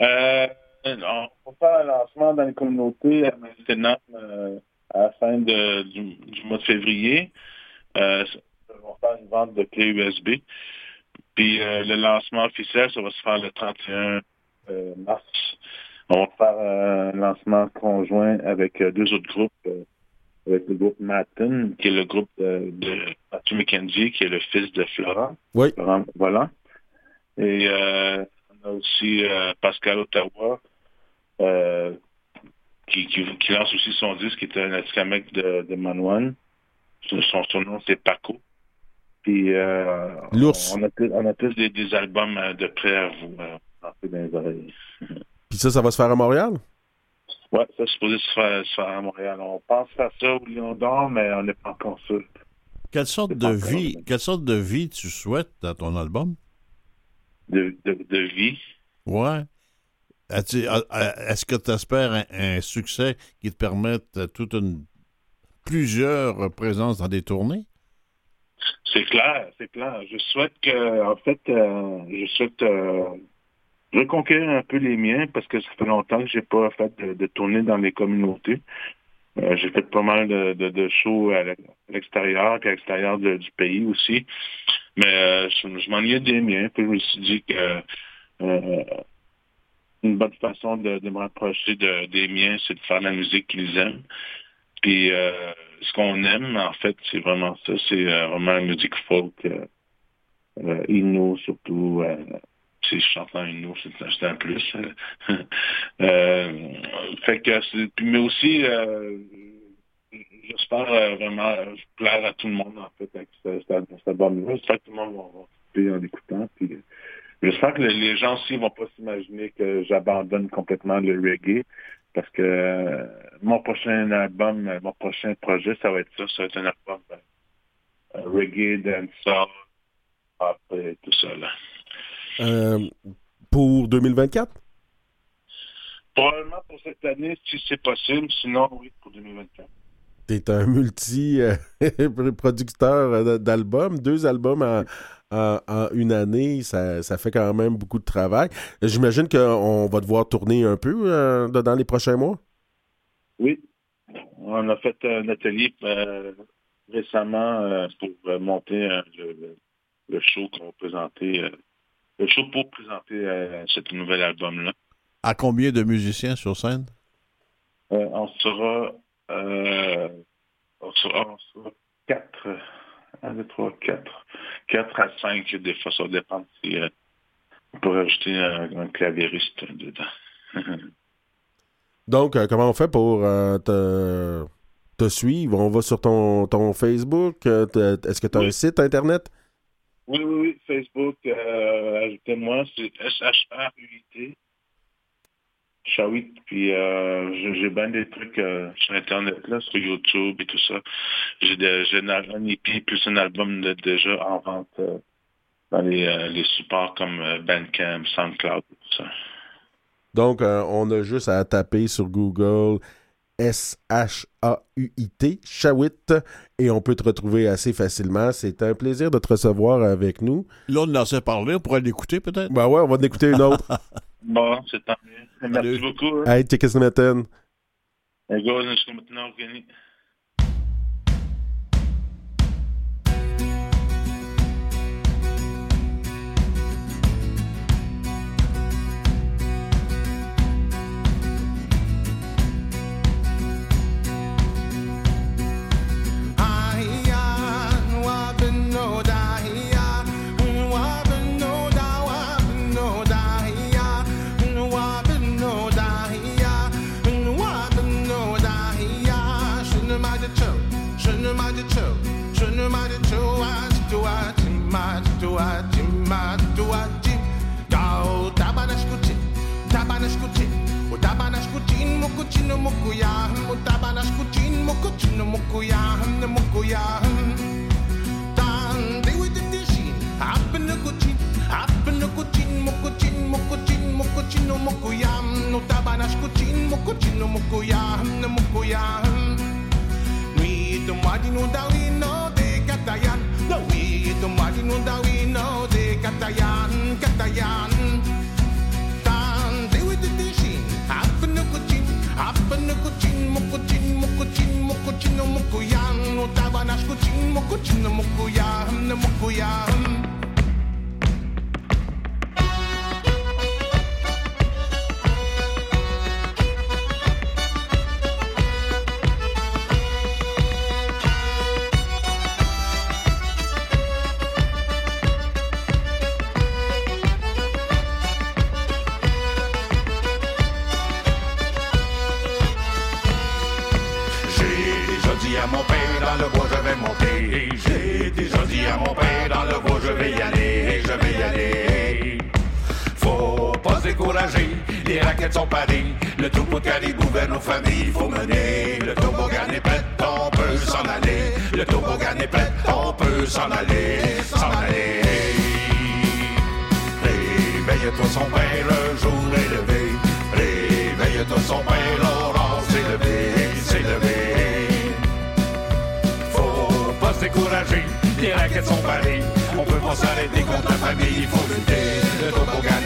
[SPEAKER 5] Euh, on va faire un lancement dans les communautés à maintenant euh, à la fin de, du, mois de février. Euh, on va faire une vente de clés USB. Puis euh, le lancement officiel, ça va se faire le 31 euh, mars. On va faire un lancement conjoint avec deux autres groupes avec le groupe Matten, qui est le groupe de, de Matthew McKenzie, qui est le fils de Florent.
[SPEAKER 1] Oui.
[SPEAKER 5] voilà. Et euh, on a aussi euh, Pascal Ottawa, euh, qui, qui, lance aussi son disque, qui est un Atikamek de, de Manouane. Son surnom, c'est Paco. Puis euh, on, a, on a tous des, albums de près à vous dans les oreilles.
[SPEAKER 1] Puis ça, ça va se faire à Montréal?
[SPEAKER 5] Oui, ça c'est supposé se faire, se faire, à Montréal. On pense à ça au Lyon d'Or, mais on n'est pas encore sûr.
[SPEAKER 2] Quelle sorte de vie, quelle sorte de vie tu souhaites dans ton album?
[SPEAKER 5] De, de, vie?
[SPEAKER 2] Ouais. Est-ce que tu espères un, succès qui te permette toute une plusieurs présences dans des tournées?
[SPEAKER 5] C'est clair, c'est clair. Je souhaite que, en fait, euh, je souhaite euh, reconquérir un peu les miens parce que ça fait longtemps que j'ai pas fait de, de tournée dans les communautés. Euh, j'ai fait pas mal de, de, shows à l'extérieur et à l'extérieur du pays aussi. Mais euh, je, m'ennuyais des miens. Puis je me suis dit que euh, une bonne façon de, me rapprocher des miens, c'est de faire la musique qu'ils aiment. Puis ce qu'on aime, en fait, c'est vraiment ça. C'est vraiment la musique folk. Euh, Inno surtout si je chante en une c'est un plus. euh, fait que, mais aussi, euh, j'espère euh, vraiment plaire à tout le monde, en fait, cet album-là. J'espère que tout le monde va, va en écoutant. Puis, j'espère que les gens aussi ne vont pas s'imaginer que j'abandonne complètement le reggae. Parce que euh, mon prochain album, mon prochain projet, ça va être ça. Ça va être un album reggae, dancehall, et tout ça. Là.
[SPEAKER 1] Euh, pour 2024?
[SPEAKER 5] Probablement pour cette année, si c'est possible. Sinon, oui, pour 2024. Tu es
[SPEAKER 1] un multi-producteur euh, d'albums, deux albums en, une année, ça, fait quand même beaucoup de travail. J'imagine qu'on va devoir tourner un peu euh, dans les prochains mois?
[SPEAKER 5] Oui. On a fait un atelier récemment pour monter le, show qu'on va présenter le show pour présenter euh, ce nouvel album-là.
[SPEAKER 2] À combien de musiciens sur scène?
[SPEAKER 5] Euh, on, sera, euh, on, sera, quatre. Un, deux, trois, quatre. Quatre à cinq, des fois, ça dépend si on peut rajouter un, clavieriste dedans.
[SPEAKER 1] Donc, comment on fait pour te, te, suivre? On va sur ton, ton Facebook. Est-ce que tu as un site Internet?
[SPEAKER 5] Oui, oui, oui. Facebook, euh, ajoutez-moi, c'est S-H-A-U-I-T. Shawit, puis euh, j'ai bien des trucs euh, sur Internet, là, sur YouTube et tout ça. J'ai un EP plus un album de, déjà en vente euh, dans les, euh, les, supports comme Bandcamp, SoundCloud, tout ça.
[SPEAKER 1] Donc, on a juste à taper sur Google S-H-A-U-I-T, Shawit, et on peut te retrouver assez facilement. C'est un plaisir de te recevoir avec nous.
[SPEAKER 2] Là, on en sait parler, on pourrait l'écouter peut-être?
[SPEAKER 1] Ben ouais, on va en écouter une autre.
[SPEAKER 5] bon, c'est tant mieux. Merci beaucoup. Hein.
[SPEAKER 1] Hey, check ce matin.
[SPEAKER 5] Maintenant,
[SPEAKER 6] mokuchino mokuyahn mutabanas kuchin mokuchino mokuyahn ne mokuyahn tan de with the dishin up the kuchin up the kuchin mokuchin mokuchin mokuchino mokuyahn mutabanas kuchin mokuchino mokuyahn ne mokuyahn nui to madino dalino de katayan nui to madino dalino de katayan katayan Panakuchin, mokuchin, mokuchin, mokuchin, mokuyan. Utaba
[SPEAKER 7] nashkuchin, mokuchin, mokuyan, mokuyan. Le troupeau de caribou vers nos familles, il faut mener. Le toboggan est prêt, on peut s'en aller. Le toboggan est prêt, on peut s'en aller, s'en aller. Réveille-toi son père, le jour est levé. Réveille-toi son père, l'aurore s'est levé, s'est levé. Faut pas se décourager, les raquettes sont parées. On peut pas s'arrêter contre la famille, il faut lutter. Le toboggan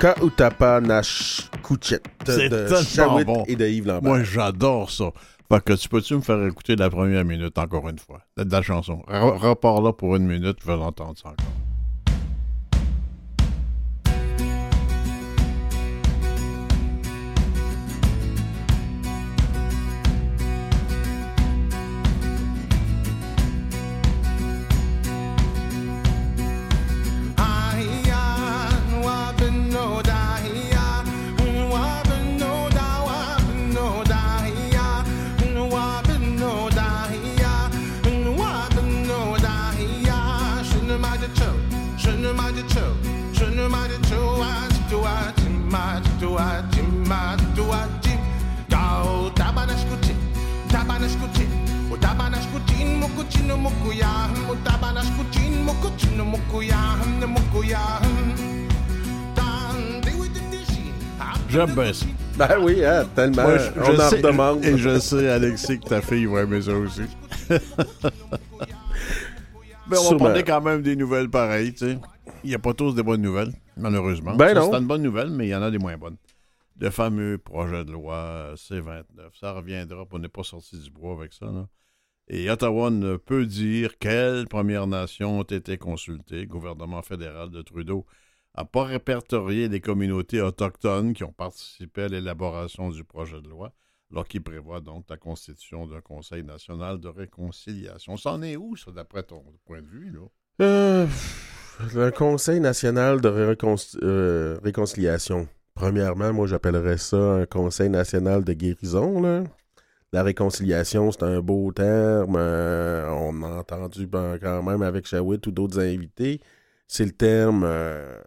[SPEAKER 1] Kautapa Nash Kuchet de bon. et de Yves Lambert.
[SPEAKER 2] Moi, j'adore ça. Fait que tu peux-tu me faire écouter la première minute encore une fois? De la chanson? repars là pour une minute, je vais l'entendre ça encore. Ça.
[SPEAKER 1] Ben oui, hein, tellement. on en demande.
[SPEAKER 2] Et je sais, Alexis, que ta fille va aimer ça aussi. Mais on va parler quand même des nouvelles pareilles, tu sais. Il n'y a pas tous des bonnes nouvelles. malheureusement.
[SPEAKER 1] Ben.
[SPEAKER 2] C'est une bonne nouvelle, mais il y en a des moins bonnes. Le fameux projet de loi C-29, ça reviendra, on n'est pas sorti du bois avec ça. là. Et Ottawa ne peut dire quelles Premières Nations ont été consultées. Le gouvernement fédéral de Trudeau n'a pas répertorié les communautés autochtones qui ont participé à l'élaboration du projet de loi, alors prévoit donc la constitution d'un Conseil national de réconciliation. C'en est où, ça, d'après ton point de vue? Là?
[SPEAKER 1] Euh, le Conseil national de euh, réconciliation. Premièrement, moi, j'appellerais ça un Conseil national de guérison. Là. La réconciliation, c'est un beau terme. euh, on a entendu ben, quand même avec Shawit ou d'autres invités. C'est le terme euh,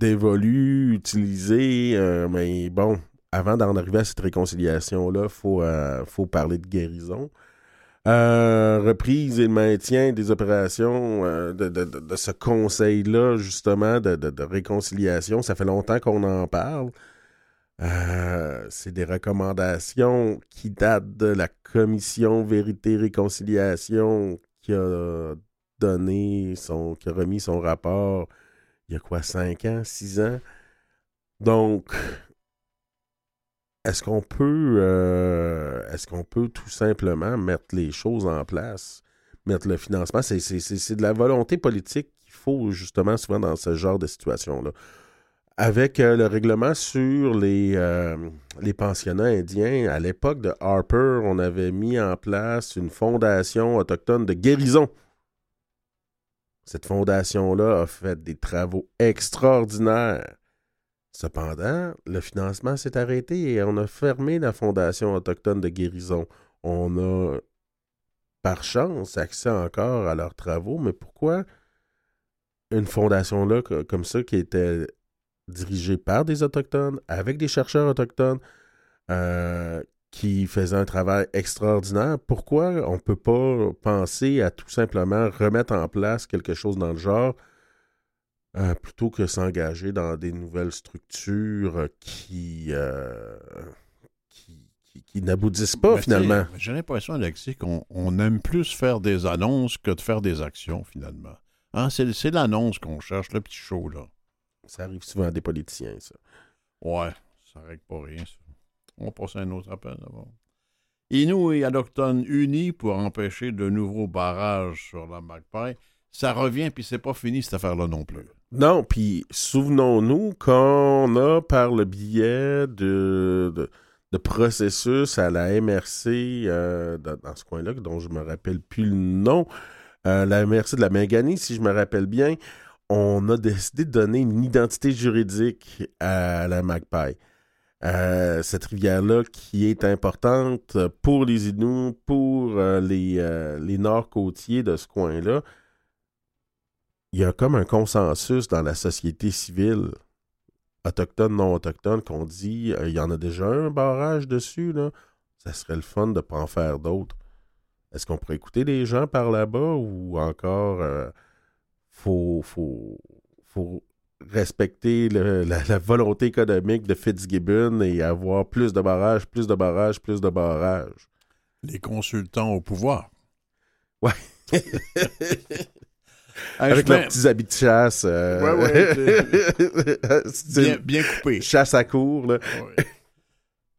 [SPEAKER 1] dévolu, utilisé. euh, mais bon, avant d'en arriver à cette réconciliation-là, il faut, euh, faut parler de guérison. Euh, reprise et maintien des opérations de, de- de- ce conseil-là, justement, de, de- réconciliation. Ça fait longtemps qu'on en parle. C'est des recommandations qui datent de la commission Vérité-Réconciliation qui a donné son, qui a remis son rapport il y a quoi, cinq ans, six ans? Donc, est-ce qu'on peut euh, est-ce qu'on peut tout simplement mettre les choses en place, mettre le financement? C'est de la volonté politique qu'il faut justement souvent dans ce genre de situation-là. Avec euh, le règlement sur les, euh, les pensionnats indiens, à l'époque de Harper, on avait mis en place une fondation autochtone de guérison. Cette fondation-là a fait des travaux extraordinaires. Cependant, le financement s'est arrêté et on a fermé la Fondation autochtone de guérison. On a, par chance, accès encore à leurs travaux, mais pourquoi une fondation-là co- comme ça qui était dirigée par des Autochtones, avec des chercheurs autochtones, euh, qui faisaient un travail extraordinaire, pourquoi on ne peut pas penser à tout simplement remettre en place quelque chose dans le genre euh, plutôt que s'engager dans des nouvelles structures qui, euh, qui, qui- qui n'aboutissent pas
[SPEAKER 2] Mais
[SPEAKER 1] finalement?
[SPEAKER 2] J'ai l'impression, Alexis, qu'on on aime plus faire des annonces que de faire des actions, finalement. Hein, c'est c'est l'annonce qu'on cherche, le petit show, là.
[SPEAKER 1] Ça arrive souvent à des politiciens, ça.
[SPEAKER 2] Ouais, ça règle pas rien, ça. On va passer à un autre appel, d'abord. Inuits et Autochtones unis pour empêcher de nouveaux barrages sur la Magpie. Ça revient, puis c'est pas fini, cette affaire-là non plus.
[SPEAKER 1] Non, puis souvenons-nous qu'on a, par le biais de, de, processus à la MRC, euh, dans, dans ce coin-là, dont je me rappelle plus le nom, euh, la MRC de la Méganie, si je me rappelle bien, on a décidé de donner une identité juridique à la Magpie. Euh, cette rivière-là qui est importante pour les Inuits, pour euh, les, euh, les nord-côtiers de ce coin-là il y a comme un consensus dans la société civile, autochtone, non autochtone, qu'on dit il y en a déjà un barrage dessus, là. Ça serait le fun de ne pas en faire d'autres. Est-ce qu'on pourrait écouter les gens par là-bas ou encore faut, faut, faut respecter le- la, la volonté économique de Fitzgibbon et avoir plus de barrages, plus de barrages, plus de barrages?
[SPEAKER 2] Les consultants au pouvoir.
[SPEAKER 1] Ouais. Avec leurs petits habits de chasse. euh,
[SPEAKER 2] Ouais, ouais, bien, bien coupé.
[SPEAKER 1] chasse à cour, là.
[SPEAKER 2] Ouais.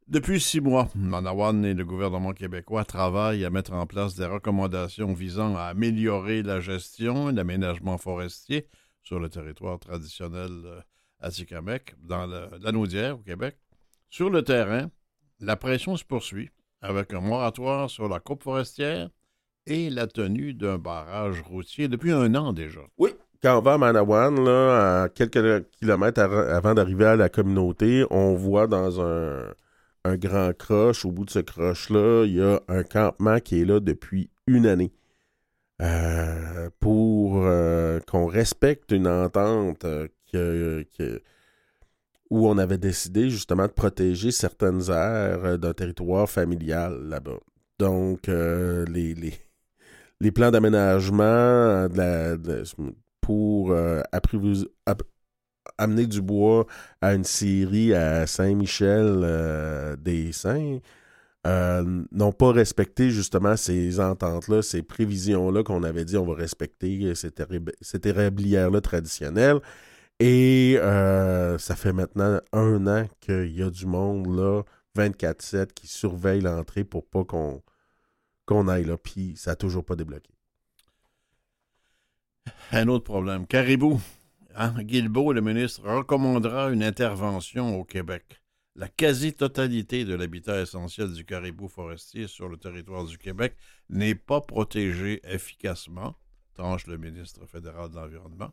[SPEAKER 2] Depuis six mois, Manawan et le gouvernement québécois travaillent à mettre en place des recommandations visant à améliorer la gestion et l'aménagement forestier sur le territoire traditionnel euh, Atikamek, dans le- la Naudière au Québec. Sur le terrain, la pression se poursuit avec un moratoire sur la coupe forestière et la tenue d'un barrage routier depuis un an déjà.
[SPEAKER 1] Quand on va à Manawan, à quelques kilomètres avant d'arriver à la communauté, on voit dans un grand croche, au bout de ce croche-là, il y a un campement qui est là depuis une année. Euh, pour euh, qu'on respecte une entente euh, que- que- où on avait décidé justement de protéger certaines aires d'un territoire familial là-bas. Donc, les, les, les plans d'aménagement de pour euh, apprivois- ap- amener du bois à une scierie à Saint-Michel euh, des Saints euh, n'ont pas respecté justement ces ententes-là, ces prévisions-là qu'on avait dit on va respecter cette, érab- cette érablière-là traditionnelle. Et euh, ça fait maintenant un an qu'il y a du monde là, 24-7, qui surveille l'entrée pour pas qu'on qu'on aille là. Puis ça n'a toujours pas débloqué.
[SPEAKER 2] Un autre problème. Caribou. Hein? Guilbeault, le ministre, recommandera une intervention au Québec. La quasi-totalité de l'habitat essentiel du caribou forestier sur le territoire du Québec n'est pas protégée efficacement, tranche le ministre fédéral de l'Environnement.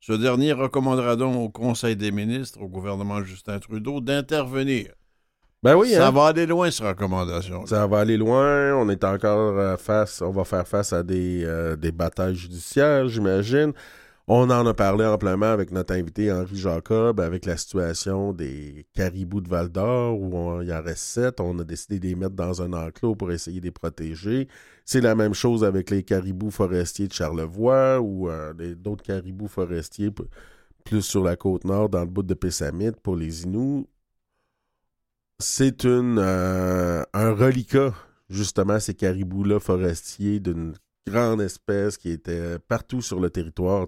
[SPEAKER 2] Ce dernier recommandera donc au Conseil des ministres, au gouvernement Justin Trudeau, d'intervenir.
[SPEAKER 1] Ben oui,
[SPEAKER 2] Ça
[SPEAKER 1] hein?
[SPEAKER 2] va aller loin, cette recommandation.
[SPEAKER 1] Ça va aller loin. On est encore euh, face, on va faire face à des, euh, des batailles judiciaires, j'imagine. On en a parlé amplement avec notre invité Henri Jacob, avec la situation des caribous de Val d'Or, où on- il en reste sept. On a décidé de les mettre dans un enclos pour essayer de les protéger. C'est la même chose avec les caribous forestiers de Charlevoix ou euh, d'autres caribous forestiers plus sur la côte nord, dans le bout de Pessamit, pour les Inuits. C'est euh, un reliquat, justement, ces caribous-là forestiers d'une grande espèce qui était partout sur le territoire.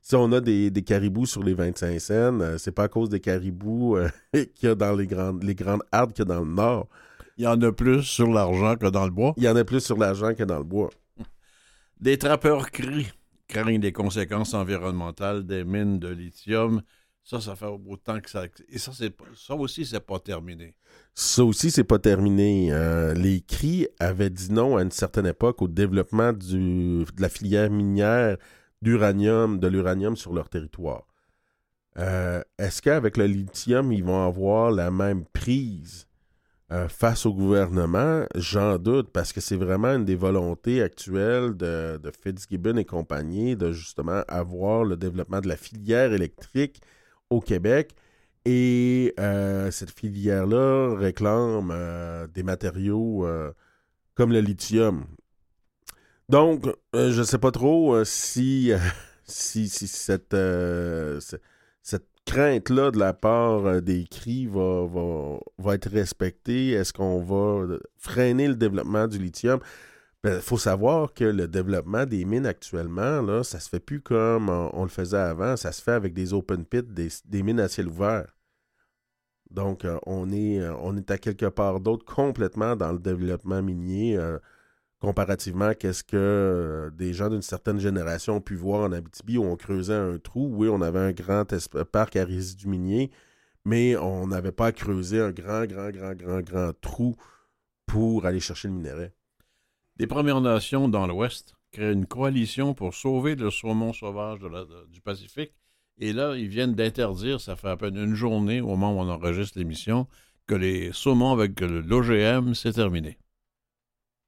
[SPEAKER 1] Si on a des, des caribous sur les 25 cents, euh, c'est pas à cause des caribous euh, qu'il y a dans les grandes, les grandes hardes qu'il y a dans le nord.
[SPEAKER 2] Il y en a plus sur l'argent que dans le bois.
[SPEAKER 1] Il y en a plus sur l'argent que dans le bois.
[SPEAKER 2] Des trappeurs crient, craignent des conséquences environnementales des mines de lithium. Ça, ça fait autant que ça. Et ça, c'est ça aussi, c'est pas terminé.
[SPEAKER 1] Ça aussi, c'est pas terminé. Euh, les CRI avaient dit non à une certaine époque au développement de la filière minière d'uranium, de l'uranium sur leur territoire. Euh, Est-ce qu'avec le lithium, ils vont avoir la même prise euh, face au gouvernement? J'en doute, parce que c'est vraiment une des volontés actuelles de, de Fitzgibbon et compagnie de justement avoir le développement de la filière électrique au Québec. Et euh, cette filière-là réclame euh, des matériaux euh, comme le lithium. Donc, je ne sais pas trop si, si, si cette, ce- cette crainte-là de la part des CRI va, va, va être respectée. Est-ce qu'on va freiner le développement du lithium? Il faut savoir que le développement des mines actuellement, là, ça se fait plus comme on, le faisait avant. Ça se fait avec des open pits, des, mines à ciel ouvert. Donc, euh, on, est, euh, on est à quelque part d'autre complètement dans le développement minier, euh, comparativement à ce que des gens d'une certaine génération ont pu voir en Abitibi où on creusait un trou. Oui, on avait un grand parc à résidus miniers, mais on n'avait pas à creuser un grand, grand, grand, grand, grand trou pour aller chercher le minerai.
[SPEAKER 2] Des Premières Nations dans l'Ouest créent une coalition pour sauver le saumon sauvage du Pacifique. Et là, ils viennent d'interdire, ça fait à peine une journée au moment où on enregistre l'émission, que les saumons avec l'OGM, c'est terminé.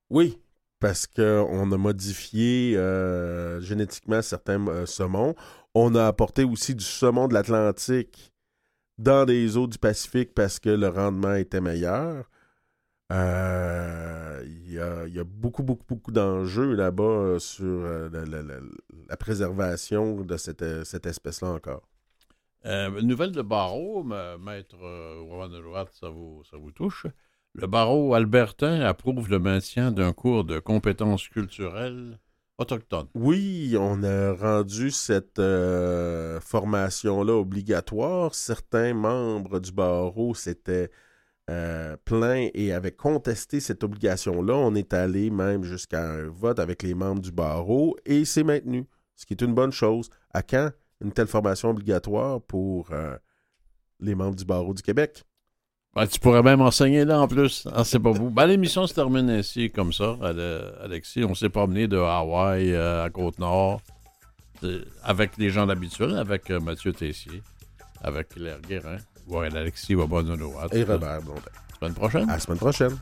[SPEAKER 1] Oui, parce qu'on a modifié euh, génétiquement certains euh, saumons. On a apporté aussi du saumon de l'Atlantique dans des eaux du Pacifique parce que le rendement était meilleur. Euh, Il y, a, il y a beaucoup, beaucoup, beaucoup d'enjeux là-bas euh, sur euh, la, la- la- la préservation de cette, cette espèce-là encore.
[SPEAKER 2] Euh, nouvelle de barreau, ma- maître Rowan de Loire, ça vous, ça vous touche. Le barreau albertain approuve le maintien d'un cours de compétences culturelles autochtones.
[SPEAKER 1] Oui, on a rendu cette euh, formation-là obligatoire. Certains membres du barreau s'étaient euh, plaints et avaient contesté cette obligation-là. On est allé même jusqu'à un vote avec les membres du barreau et c'est maintenu, ce qui est une bonne chose. À quand une telle formation obligatoire pour euh, les membres du barreau du Québec?
[SPEAKER 2] Ben, tu pourrais même enseigner là en plus. Ah, c'est pas vous. Ben, L'émission se termine ainsi, comme ça, Ale- Alexis. On s'est promené de Hawaï euh, à Côte-Nord avec les gens habituels, avec Mathieu Tessier, avec Claire Guérin, ouais, Alexis Wabonolo.
[SPEAKER 1] Et Robert Blondin.
[SPEAKER 2] Semaine prochaine.
[SPEAKER 1] À la semaine prochaine.